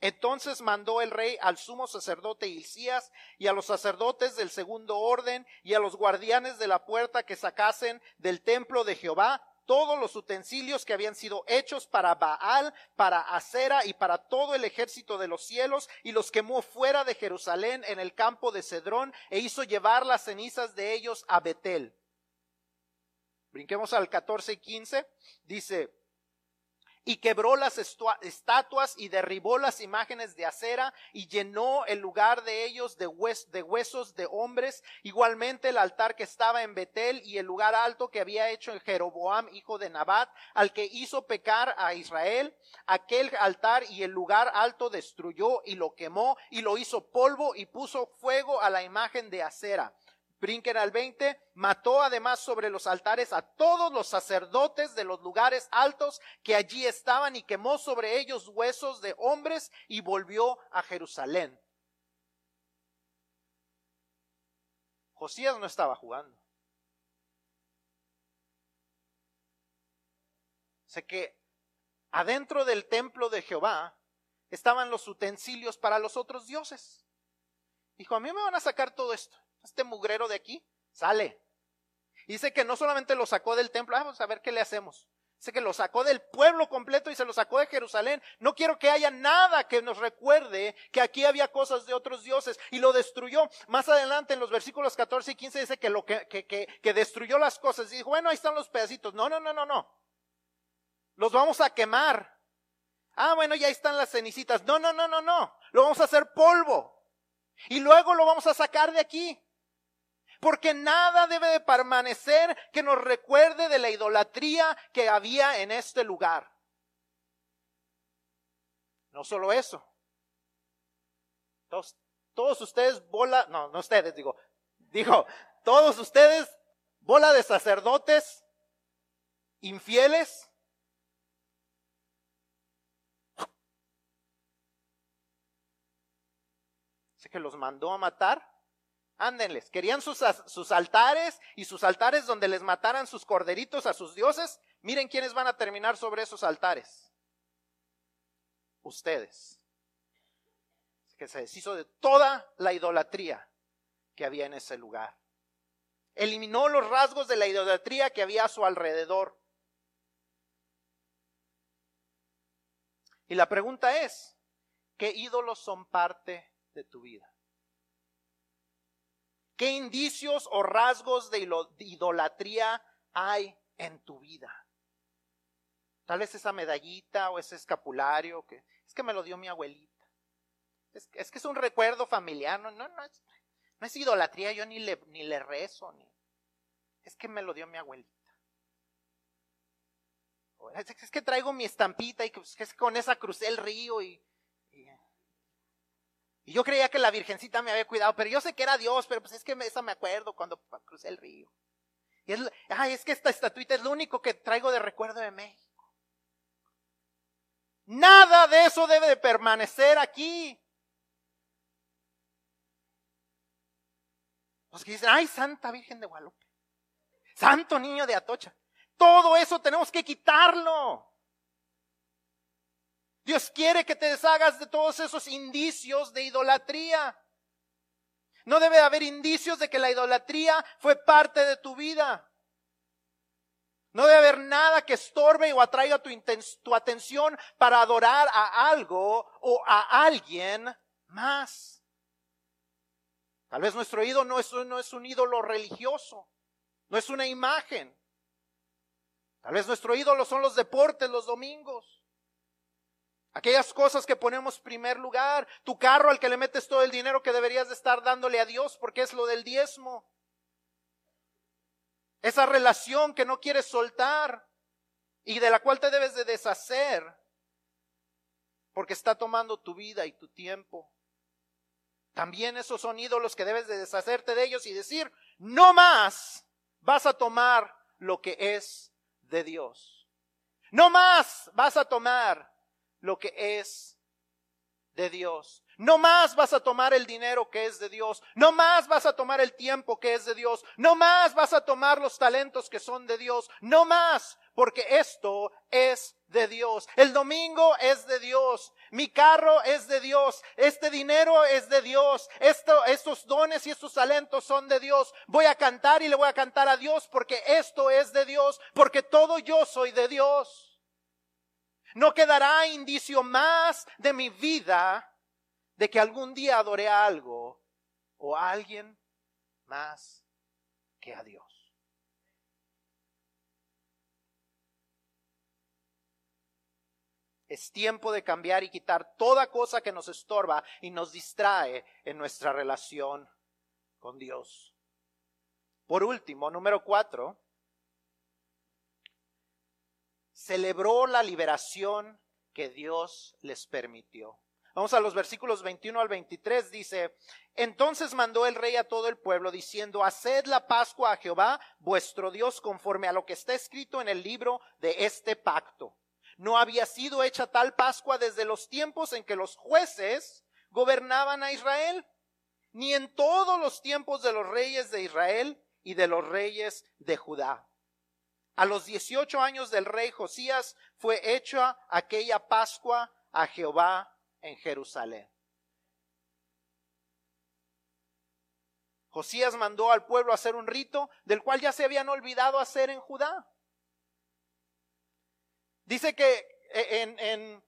entonces mandó el rey al sumo sacerdote Hilcías y a los sacerdotes del segundo orden y a los guardianes de la puerta que sacasen del templo de Jehová todos los utensilios que habían sido hechos para Baal, para Acera y para todo el ejército de los cielos, y los quemó fuera de Jerusalén en el campo de Cedrón, e hizo llevar las cenizas de ellos a Betel. Brinquemos al 14 y 15. Dice, y quebró las estatuas y derribó las imágenes de acera y llenó el lugar de ellos de, huesos de hombres, igualmente el altar que estaba en Betel y el lugar alto que había hecho el Jeroboam, hijo de Nabat, al que hizo pecar a Israel, aquel altar y el lugar alto destruyó y lo quemó y lo hizo polvo y puso fuego a la imagen de acera Brinquen al 20, mató además sobre los altares a todos los sacerdotes de los lugares altos que allí estaban y quemó sobre ellos huesos de hombres y volvió a Jerusalén. Josías no estaba jugando. Sé que adentro del templo de Jehová estaban los utensilios para los otros dioses. Dijo, a mí me van a sacar todo esto, este mugrero de aquí, sale. Dice que no solamente lo sacó del templo, ah, vamos a ver qué le hacemos. Dice que lo sacó del pueblo completo y se lo sacó de Jerusalén. No quiero que haya nada que nos recuerde que aquí había cosas de otros dioses y lo destruyó. Más adelante en los versículos 14 y 15 dice que lo que, que, que, destruyó las cosas. Y dijo, bueno, ahí están los pedacitos. No, no, no, no, no. Los vamos a quemar. Ah, bueno, ya están las cenicitas. No, no, no, no, no. Lo vamos a hacer polvo. Y luego lo vamos a sacar de aquí. Porque nada debe de permanecer que nos recuerde de la idolatría que había en este lugar. No solo eso. Todos, ustedes bola, no, no ustedes, digo, digo, todos ustedes bola de sacerdotes infieles. Sé que los mandó a matar Ándenles, querían sus, sus, altares y sus altares donde les mataran sus corderitos a sus dioses. Miren quiénes van a terminar sobre esos altares. Ustedes. Que se deshizo de toda la idolatría que había en ese lugar. Eliminó los rasgos de la idolatría que había a su alrededor. Y la pregunta es, ¿qué ídolos son parte de tu vida? ¿Qué indicios o rasgos de idolatría hay en tu vida? Tal vez esa medallita o ese escapulario que es que me lo dio mi abuelita. Es, es que es un recuerdo familiar, no, no, es, no es idolatría, yo ni le, ni le rezo, ni, es que me lo dio mi abuelita. Es, que traigo mi estampita y que, pues, es con esa crucé el río y y yo creía que la virgencita me había cuidado, pero yo sé que era Dios, pero pues es que esa me acuerdo cuando crucé el río. Y es, ay, es que esta estatuita es lo único que traigo de recuerdo de México. Nada de eso debe de permanecer aquí. Los que dicen, ay, Santa Virgen de Guadalupe. Santo Niño de Atocha. Todo eso tenemos que quitarlo. Dios quiere que te deshagas de todos esos indicios de idolatría. No debe haber indicios de que la idolatría fue parte de tu vida. No debe haber nada que estorbe o atraiga tu, atención para adorar a algo o a alguien más. Tal vez nuestro ídolo no es un ídolo religioso, no es una imagen. Tal vez nuestro ídolo son los deportes los domingos. Aquellas cosas que ponemos primer lugar, tu carro al que le metes todo el dinero que deberías de estar dándole a Dios porque es lo del diezmo. Esa relación que no quieres soltar y de la cual te debes de deshacer porque está tomando tu vida y tu tiempo. También esos son ídolos que debes de deshacerte de ellos y decir, no más vas a tomar lo que es de Dios. No más vas a tomar lo que es de Dios. No más vas a tomar el dinero que es de Dios. No más vas a tomar el tiempo que es de Dios. No más vas a tomar los talentos que son de Dios. No más, porque esto es de Dios. El domingo es de Dios. Mi carro es de Dios. Este dinero es de Dios. Esto, estos dones y estos talentos son de Dios. Voy a cantar y le voy a cantar a Dios porque esto es de Dios. Porque todo yo soy de Dios. No quedará indicio más de mi vida de que algún día adoré a algo o a alguien más que a Dios. Es tiempo de cambiar y quitar toda cosa que nos estorba y nos distrae en nuestra relación con Dios. Por último, número cuatro, celebró la liberación que Dios les permitió. Vamos a los versículos 21 al 23, dice, entonces mandó el rey a todo el pueblo diciendo, haced la Pascua a Jehová, vuestro Dios, conforme a lo que está escrito en el libro de este pacto. No había sido hecha tal Pascua desde los tiempos en que los jueces gobernaban a Israel, ni en todos los tiempos de los reyes de Israel y de los reyes de Judá. A los 18 años del rey Josías fue hecha aquella Pascua a Jehová en Jerusalén. Josías mandó al pueblo hacer un rito del cual ya se habían olvidado hacer en Judá. Dice que e, en, en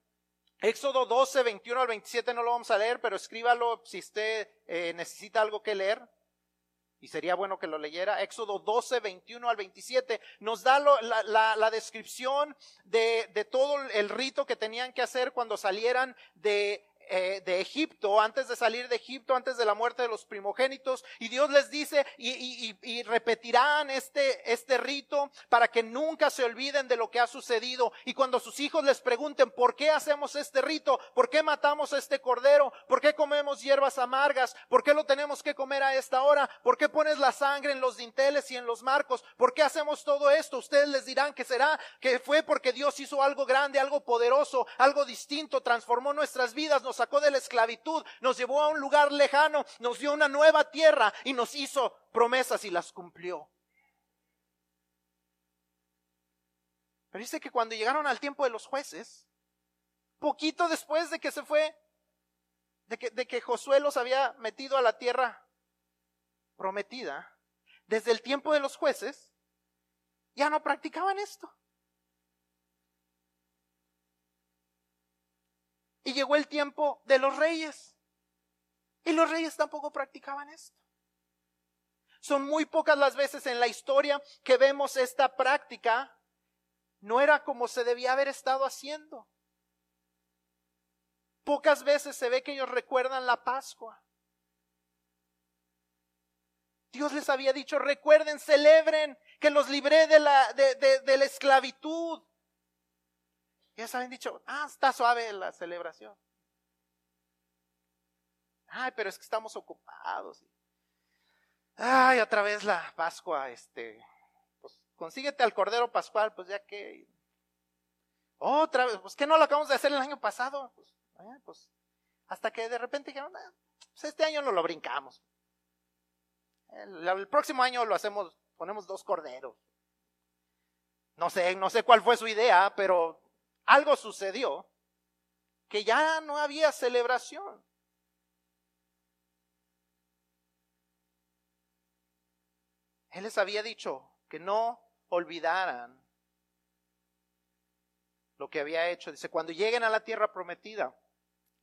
Éxodo 12, 21 al 27 no lo vamos a leer, pero escríbalo si usted eh, necesita algo que leer. Y sería bueno que lo leyera. Éxodo 12, 21 al 27 nos da la, la, descripción de, de todo el rito que tenían que hacer cuando salieran de eh, de Egipto, antes de salir de Egipto, antes de la muerte de los primogénitos, y Dios les dice, y, repetirán este, este rito para que nunca se olviden de lo que ha sucedido. Y cuando sus hijos les pregunten, ¿por qué hacemos este rito? ¿Por qué matamos a este cordero? ¿Por qué comemos hierbas amargas? ¿Por qué lo tenemos que comer a esta hora? ¿Por qué pones la sangre en los dinteles y en los marcos? ¿Por qué hacemos todo esto? Ustedes les dirán que será que fue porque Dios hizo algo grande, algo poderoso, algo distinto, transformó nuestras vidas, sacó de la esclavitud, nos llevó a un lugar lejano, nos dio una nueva tierra y nos hizo promesas y las cumplió. Pero dice que cuando llegaron al tiempo de los jueces, poquito después de que se fue, de que, de que Josué los había metido a la tierra prometida, desde el tiempo de los jueces, ya no practicaban esto. Y llegó el tiempo de los reyes. Y los reyes tampoco practicaban esto. Son muy pocas las veces en la historia que vemos esta práctica. No era como se debía haber estado haciendo. Pocas veces se ve que ellos recuerdan la Pascua. Dios les había dicho, recuerden, celebren, que los libré de la, de, de la esclavitud. Ya se habían dicho, ah, está suave la celebración. Ay, pero es que estamos ocupados. Ay, otra vez la Pascua, este, pues consíguete al Cordero Pascual, pues ya que. Otra vez, pues que no lo acabamos de hacer el año pasado. Pues, eh, pues hasta que de repente dijeron, ah, pues este año no lo brincamos. El, próximo año lo hacemos, ponemos dos corderos. No sé, no sé cuál fue su idea, pero algo sucedió que ya no había celebración. Él les había dicho que no olvidaran lo que había hecho. Dice, cuando lleguen a la tierra prometida,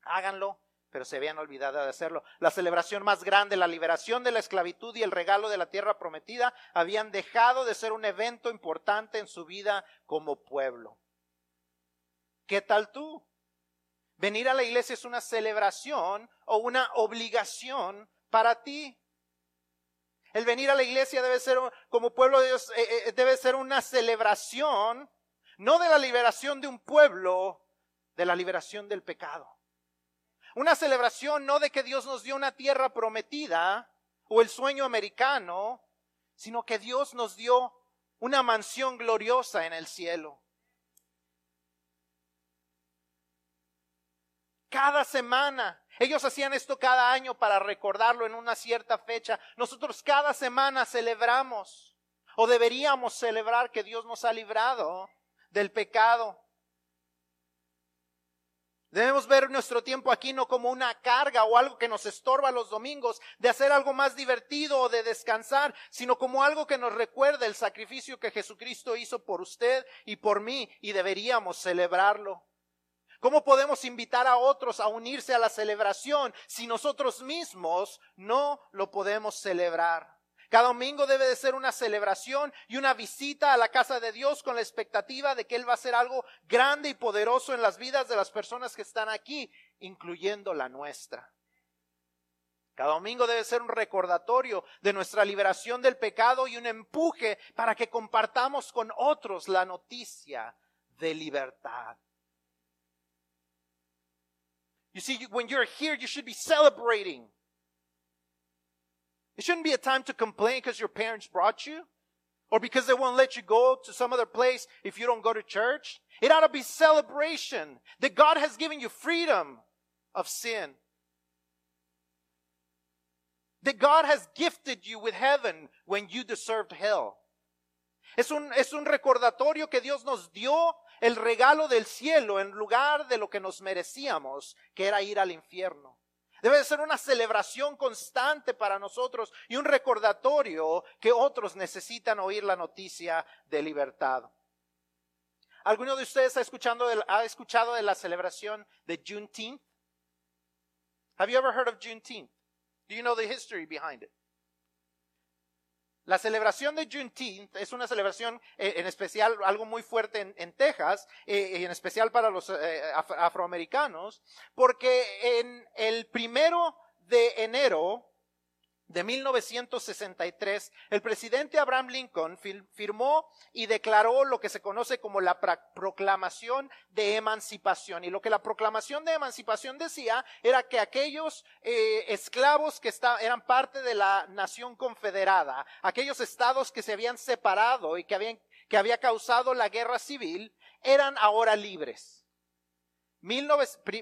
háganlo, pero se habían olvidado de hacerlo. La celebración más grande, la liberación de la esclavitud y el regalo de la tierra prometida, habían dejado de ser un evento importante en su vida como pueblo. ¿Qué tal tú? Venir a la iglesia es una celebración o una obligación para ti. El venir a la iglesia debe ser, como pueblo de Dios, eh, eh, debe ser una celebración, no de la liberación de un pueblo, de la liberación del pecado. Una celebración no de que Dios nos dio una tierra prometida o el sueño americano, sino que Dios nos dio una mansión gloriosa en el cielo. Cada semana. Ellos hacían esto cada año para recordarlo en una cierta fecha. Nosotros cada semana celebramos o deberíamos celebrar que Dios nos ha librado del pecado. Debemos ver nuestro tiempo aquí no como una carga o algo que nos estorba los domingos de hacer algo más divertido o de descansar, sino como algo que nos recuerda el sacrificio que Jesucristo hizo por usted y por mí y deberíamos celebrarlo. ¿Cómo podemos invitar a otros a unirse a la celebración si nosotros mismos no lo podemos celebrar? Cada domingo debe de ser una celebración y una visita a la casa de Dios con la expectativa de que Él va a hacer algo grande y poderoso en las vidas de las personas que están aquí, incluyendo la nuestra. Cada domingo debe ser un recordatorio de nuestra liberación del pecado y un empuje para que compartamos con otros la noticia de libertad. You see, when you're here, you should be celebrating. It shouldn't be a time to complain because your parents brought you or because they won't let you go to some other place if you don't go to church. It ought to be celebration that God has given you freedom of sin. That God has gifted you with heaven when you deserved hell. Es un, es un recordatorio que Dios nos dio el regalo del cielo en lugar de lo que nos merecíamos, que era ir al infierno. Debe ser una celebración constante para nosotros y un recordatorio que otros necesitan oír la noticia de libertad. ¿Alguno de ustedes ha escuchado de, ha escuchado de la celebración de Juneteenth? Have you ever heard of Juneteenth? Do you know the history behind it? La celebración de Juneteenth es una celebración eh, en especial, algo muy fuerte en, Texas, eh, y en especial para los eh, afroamericanos, porque en el primero de enero de 1963, el presidente Abraham Lincoln firmó y declaró lo que se conoce como la proclamación de emancipación. Y lo que la proclamación de emancipación decía era que aquellos eh, esclavos que eran parte de la nación confederada, aquellos estados que se habían separado y que habían que había causado la guerra civil, eran ahora libres.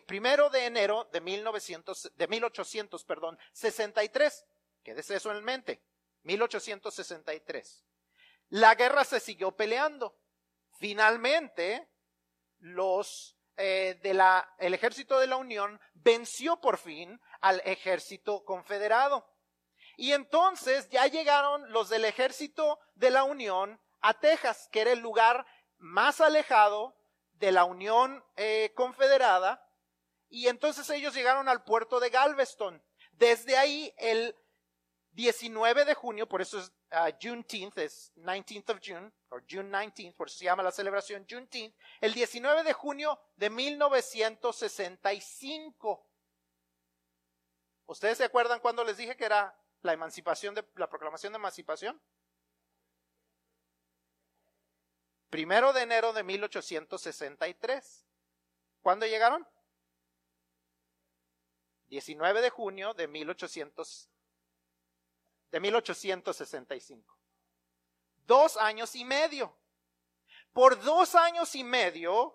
primero de enero de, 1900, de 1800, perdón, 63 Quédese eso en mente. 1863. La guerra se siguió peleando. Finalmente, los eh, de la, el ejército de la Unión venció por fin al ejército confederado. Y entonces ya llegaron los del ejército de la Unión a Texas, que era el lugar más alejado de la Unión eh, Confederada. Y entonces ellos llegaron al puerto de Galveston. Desde ahí el 19 de junio, por eso es uh, Juneteenth, es 19th of June, o June 19th, por eso se llama la celebración Juneteenth, el 19 de junio de 1965. ¿Ustedes se acuerdan cuando les dije que era la emancipación de, la proclamación de emancipación? Primero de enero de 1863. ¿Cuándo llegaron? 19 de junio de 1863 de 1865. Dos años y medio. Por dos años y medio,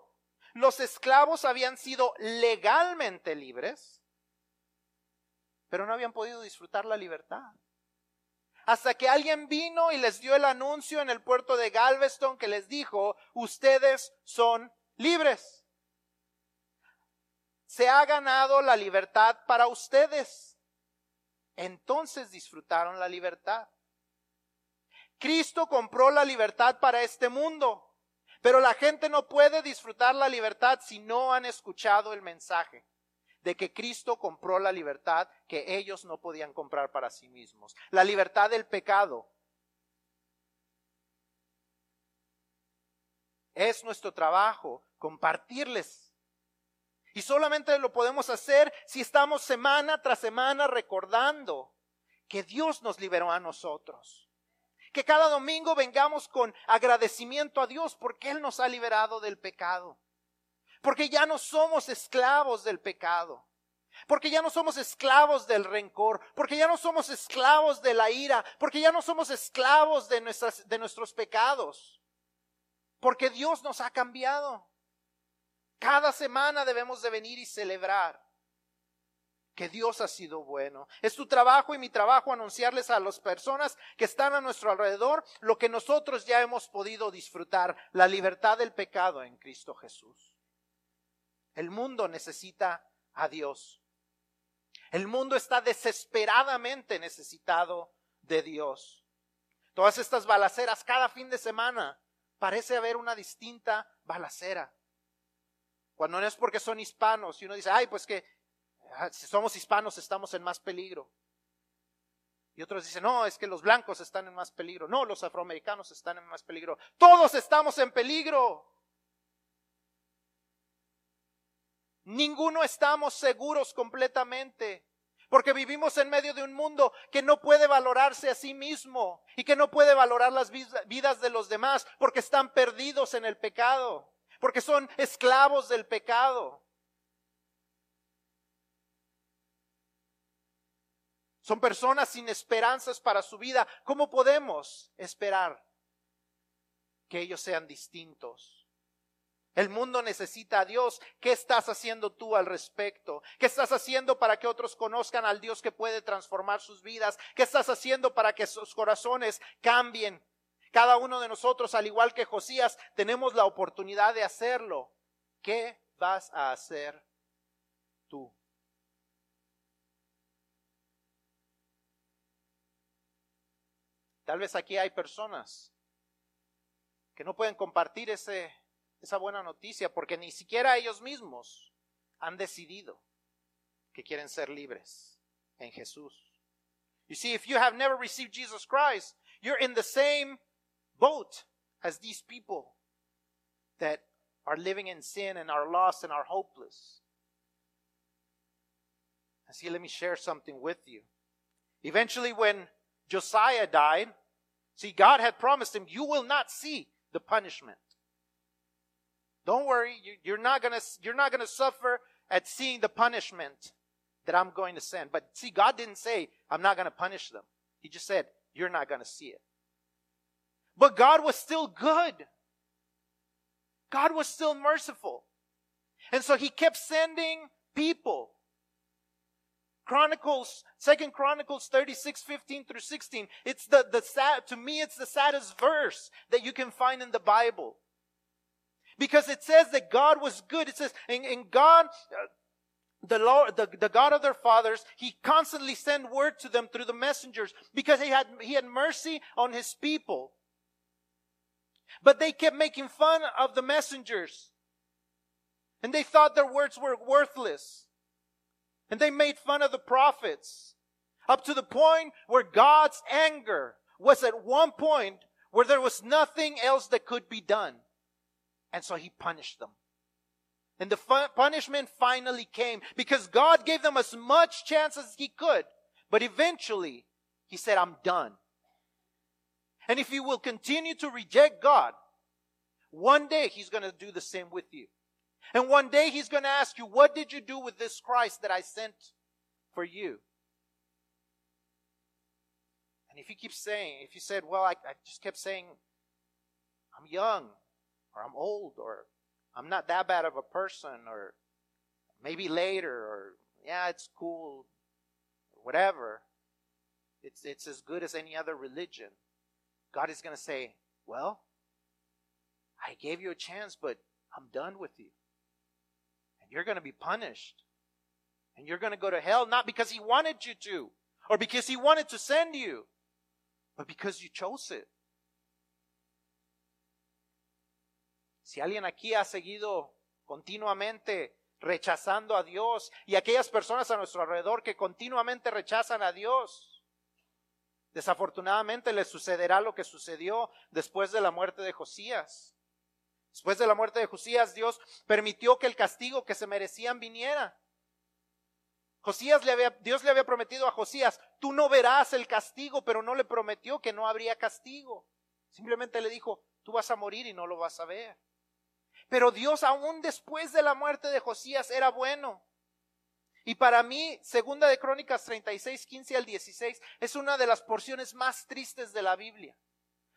los esclavos habían sido legalmente libres, pero no habían podido disfrutar la libertad. Hasta que alguien vino y les dio el anuncio en el puerto de Galveston que les dijo, ustedes son libres. Se ha ganado la libertad para ustedes entonces disfrutaron la libertad. Cristo compró la libertad para este mundo, pero la gente no puede disfrutar la libertad si no han escuchado el mensaje de que Cristo compró la libertad que ellos no podían comprar para sí mismos, la libertad del pecado. Es nuestro trabajo compartirles y solamente lo podemos hacer si estamos semana tras semana recordando que Dios nos liberó a nosotros. Que cada domingo vengamos con agradecimiento a Dios porque Él nos ha liberado del pecado. Porque ya no somos esclavos del pecado. Porque ya no somos esclavos del rencor. Porque ya no somos esclavos de la ira. Porque ya no somos esclavos de, nuestros pecados. Porque Dios nos ha cambiado. Cada semana debemos de venir y celebrar que Dios ha sido bueno. Es tu trabajo y mi trabajo anunciarles a las personas que están a nuestro alrededor lo que nosotros ya hemos podido disfrutar, la libertad del pecado en Cristo Jesús. El mundo necesita a Dios. El mundo está desesperadamente necesitado de Dios. Todas estas balaceras cada fin de semana parece haber una distinta balacera. Cuando no es porque son hispanos y uno dice, ay, pues que ah, si somos hispanos estamos en más peligro. Y otros dicen, no, es que los blancos están en más peligro. No, los afroamericanos están en más peligro. Todos estamos en peligro. Ninguno estamos seguros completamente. Porque vivimos en medio de un mundo que no puede valorarse a sí mismo y que no puede valorar las vidas de los demás porque están perdidos en el pecado porque son esclavos del pecado. Son personas sin esperanzas para su vida. ¿Cómo podemos esperar que ellos sean distintos? El mundo necesita a Dios. ¿Qué estás haciendo tú al respecto? ¿Qué estás haciendo para que otros conozcan al Dios que puede transformar sus vidas? ¿Qué estás haciendo para que sus corazones cambien? Cada uno de nosotros, al igual que Josías, tenemos la oportunidad de hacerlo. ¿Qué vas a hacer tú? Tal vez aquí hay personas que no pueden compartir esa buena noticia porque ni siquiera ellos mismos han decidido que quieren ser libres en Jesús. You see, if you have never received Jesus Christ, you're in the same boat as these people that are living in sin and are lost and are hopeless. And see, let me share something with you. Eventually, when Josiah died, see, God had promised him, You will not see the punishment. Don't worry, you, are not gonna, you're not gonna suffer at seeing the punishment that I'm going to send. But see, God didn't say, I'm not gonna punish them. He just said, You're not gonna see it. But God was still good. God was still merciful. And so he kept sending people. Chronicles, Second Chronicles 36, 15 through 16. It's the, the sad, to me, it's the saddest verse that you can find in the Bible. Because it says that God was good. It says, in, and God, uh, the Lord, the, the God of their fathers, He constantly sent word to them through the messengers because He had, He had mercy on His people. But they kept making fun of the messengers. And they thought their words were worthless. And they made fun of the prophets. Up to the point where God's anger was at one point where there was nothing else that could be done. And so he punished them. And the punishment finally came because God gave them as much chance as he could. But eventually, he said, I'm done. And if you will continue to reject God, one day He's going to do the same with you. And one day He's going to ask you, What did you do with this Christ that I sent for you? And if you keep saying, if you said, Well, I, I just kept saying, I'm young, or I'm old, or I'm not that bad of a person, or maybe later, or yeah, it's cool, whatever. It's, it's as good as any other religion. God is going to say, Well, I gave you a chance, but I'm done with you. And you're going to be punished. And you're going to go to hell, not because He wanted you to, or because He wanted to send you, but because you chose it. Si alguien aquí ha seguido continuamente rechazando a Dios y aquellas personas a nuestro alrededor que continuamente rechazan a Dios, Desafortunadamente le sucederá lo que sucedió después de la muerte de Josías. Después de la muerte de Josías, Dios permitió que el castigo que se merecían viniera. Josías le había, Dios le había prometido a Josías, tú no verás el castigo, pero no le prometió que no habría castigo. Simplemente le dijo, tú vas a morir y no lo vas a ver. Pero Dios aún después de la muerte de Josías era bueno. Y para mí, segunda de Crónicas 36, 15 al 16, es una de las porciones más tristes de la Biblia.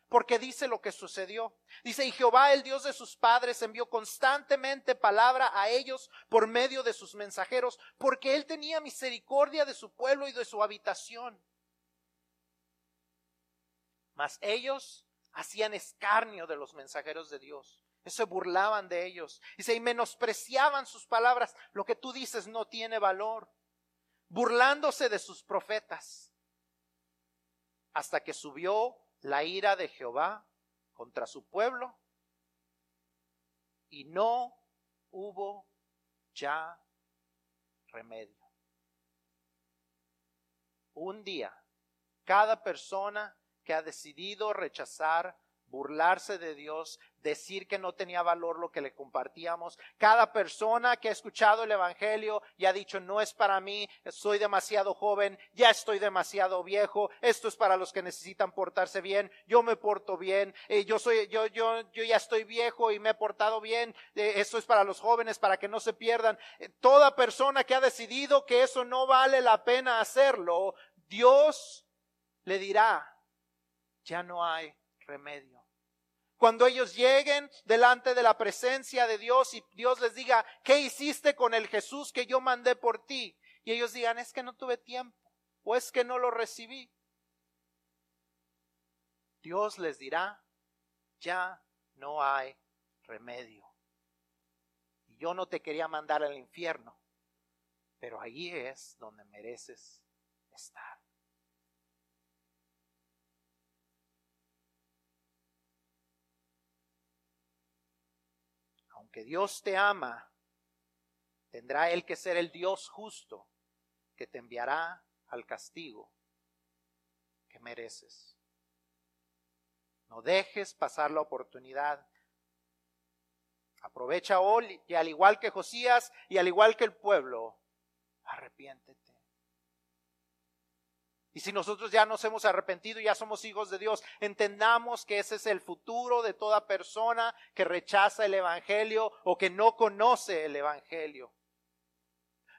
Porque dice lo que sucedió. Dice, y Jehová, el Dios de sus padres, envió constantemente palabra a ellos por medio de sus mensajeros, porque él tenía misericordia de su pueblo y de su habitación. Mas ellos hacían escarnio de los mensajeros de Dios se burlaban de ellos. y menospreciaban sus palabras. Lo que tú dices no tiene valor. Burlándose de sus profetas. Hasta que subió la ira de Jehová contra su pueblo. Y no hubo ya remedio. Un día, cada persona que ha decidido rechazar burlarse de Dios, decir que no tenía valor lo que le compartíamos. Cada persona que ha escuchado el Evangelio y ha dicho, no es para mí, soy demasiado joven, ya estoy demasiado viejo, esto es para los que necesitan portarse bien, yo me porto bien, eh, yo soy, yo, yo, yo ya estoy viejo y me he portado bien, eh, esto es para los jóvenes, para que no se pierdan. Eh, toda persona que ha decidido que eso no vale la pena hacerlo, Dios le dirá, ya no hay remedio. Cuando ellos lleguen delante de la presencia de Dios y Dios les diga, ¿qué hiciste con el Jesús que yo mandé por ti? Y ellos digan, es que no tuve tiempo o es que no lo recibí. Dios les dirá, ya no hay remedio. Y yo no te quería mandar al infierno, pero ahí es donde mereces estar. Aunque Dios te ama, tendrá Él que ser el Dios justo que te enviará al castigo que mereces. No dejes pasar la oportunidad. Aprovecha hoy y al igual que Josías y al igual que el pueblo, arrepiéntete. Y si nosotros ya nos hemos arrepentido y ya somos hijos de Dios, entendamos que ese es el futuro de toda persona que rechaza el Evangelio o que no conoce el Evangelio.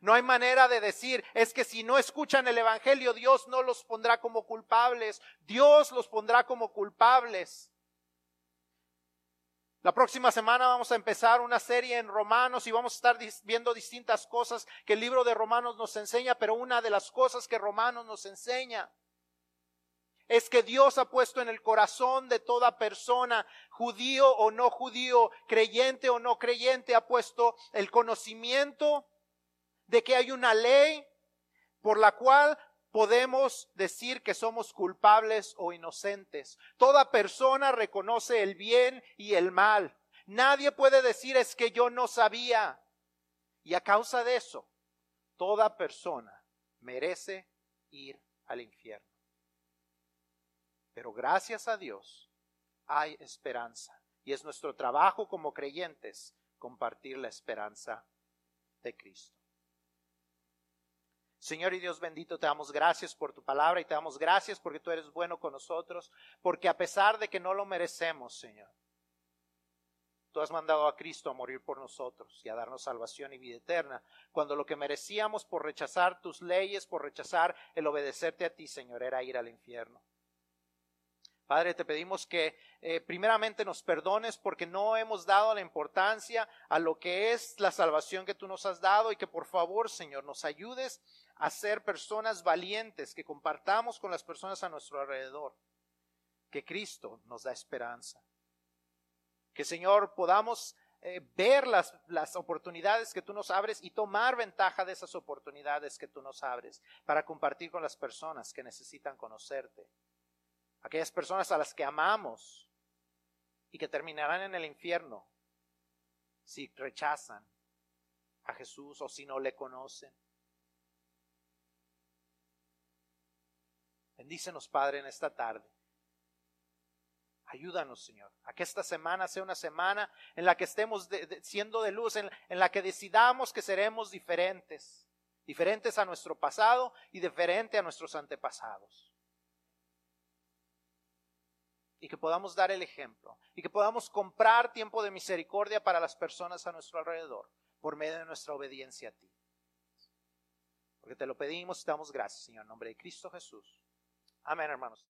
No hay manera de decir, es que si no escuchan el Evangelio, Dios no los pondrá como culpables. Dios los pondrá como culpables. La próxima semana vamos a empezar una serie en Romanos y vamos a estar viendo distintas cosas que el libro de Romanos nos enseña, pero una de las cosas que Romanos nos enseña es que Dios ha puesto en el corazón de toda persona, judío o no judío, creyente o no creyente, ha puesto el conocimiento de que hay una ley por la cual podemos decir que somos culpables o inocentes. Toda persona reconoce el bien y el mal. Nadie puede decir es que yo no sabía. Y a causa de eso, toda persona merece ir al infierno. Pero gracias a Dios hay esperanza. Y es nuestro trabajo como creyentes compartir la esperanza de Cristo. Señor y Dios bendito, te damos gracias por tu palabra y te damos gracias porque tú eres bueno con nosotros, porque a pesar de que no lo merecemos, Señor, tú has mandado a Cristo a morir por nosotros y a darnos salvación y vida eterna, cuando lo que merecíamos por rechazar tus leyes, por rechazar el obedecerte a ti, Señor, era ir al infierno. Padre, te pedimos que eh, primeramente nos perdones porque no hemos dado la importancia a lo que es la salvación que tú nos has dado y que por favor, Señor, nos ayudes a ser personas valientes, que compartamos con las personas a nuestro alrededor, que Cristo nos da esperanza. Que Señor podamos eh, ver las, las oportunidades que tú nos abres y tomar ventaja de esas oportunidades que tú nos abres para compartir con las personas que necesitan conocerte. Aquellas personas a las que amamos y que terminarán en el infierno si rechazan a Jesús o si no le conocen. Bendícenos, Padre, en esta tarde. Ayúdanos, Señor, a que esta semana sea una semana en la que estemos siendo de luz, en, la que decidamos que seremos diferentes, diferentes a nuestro pasado y diferente a nuestros antepasados. Y que podamos dar el ejemplo y que podamos comprar tiempo de misericordia para las personas a nuestro alrededor por medio de nuestra obediencia a ti. Porque te lo pedimos y damos gracias, Señor, en nombre de Cristo Jesús. Amén, hermanos.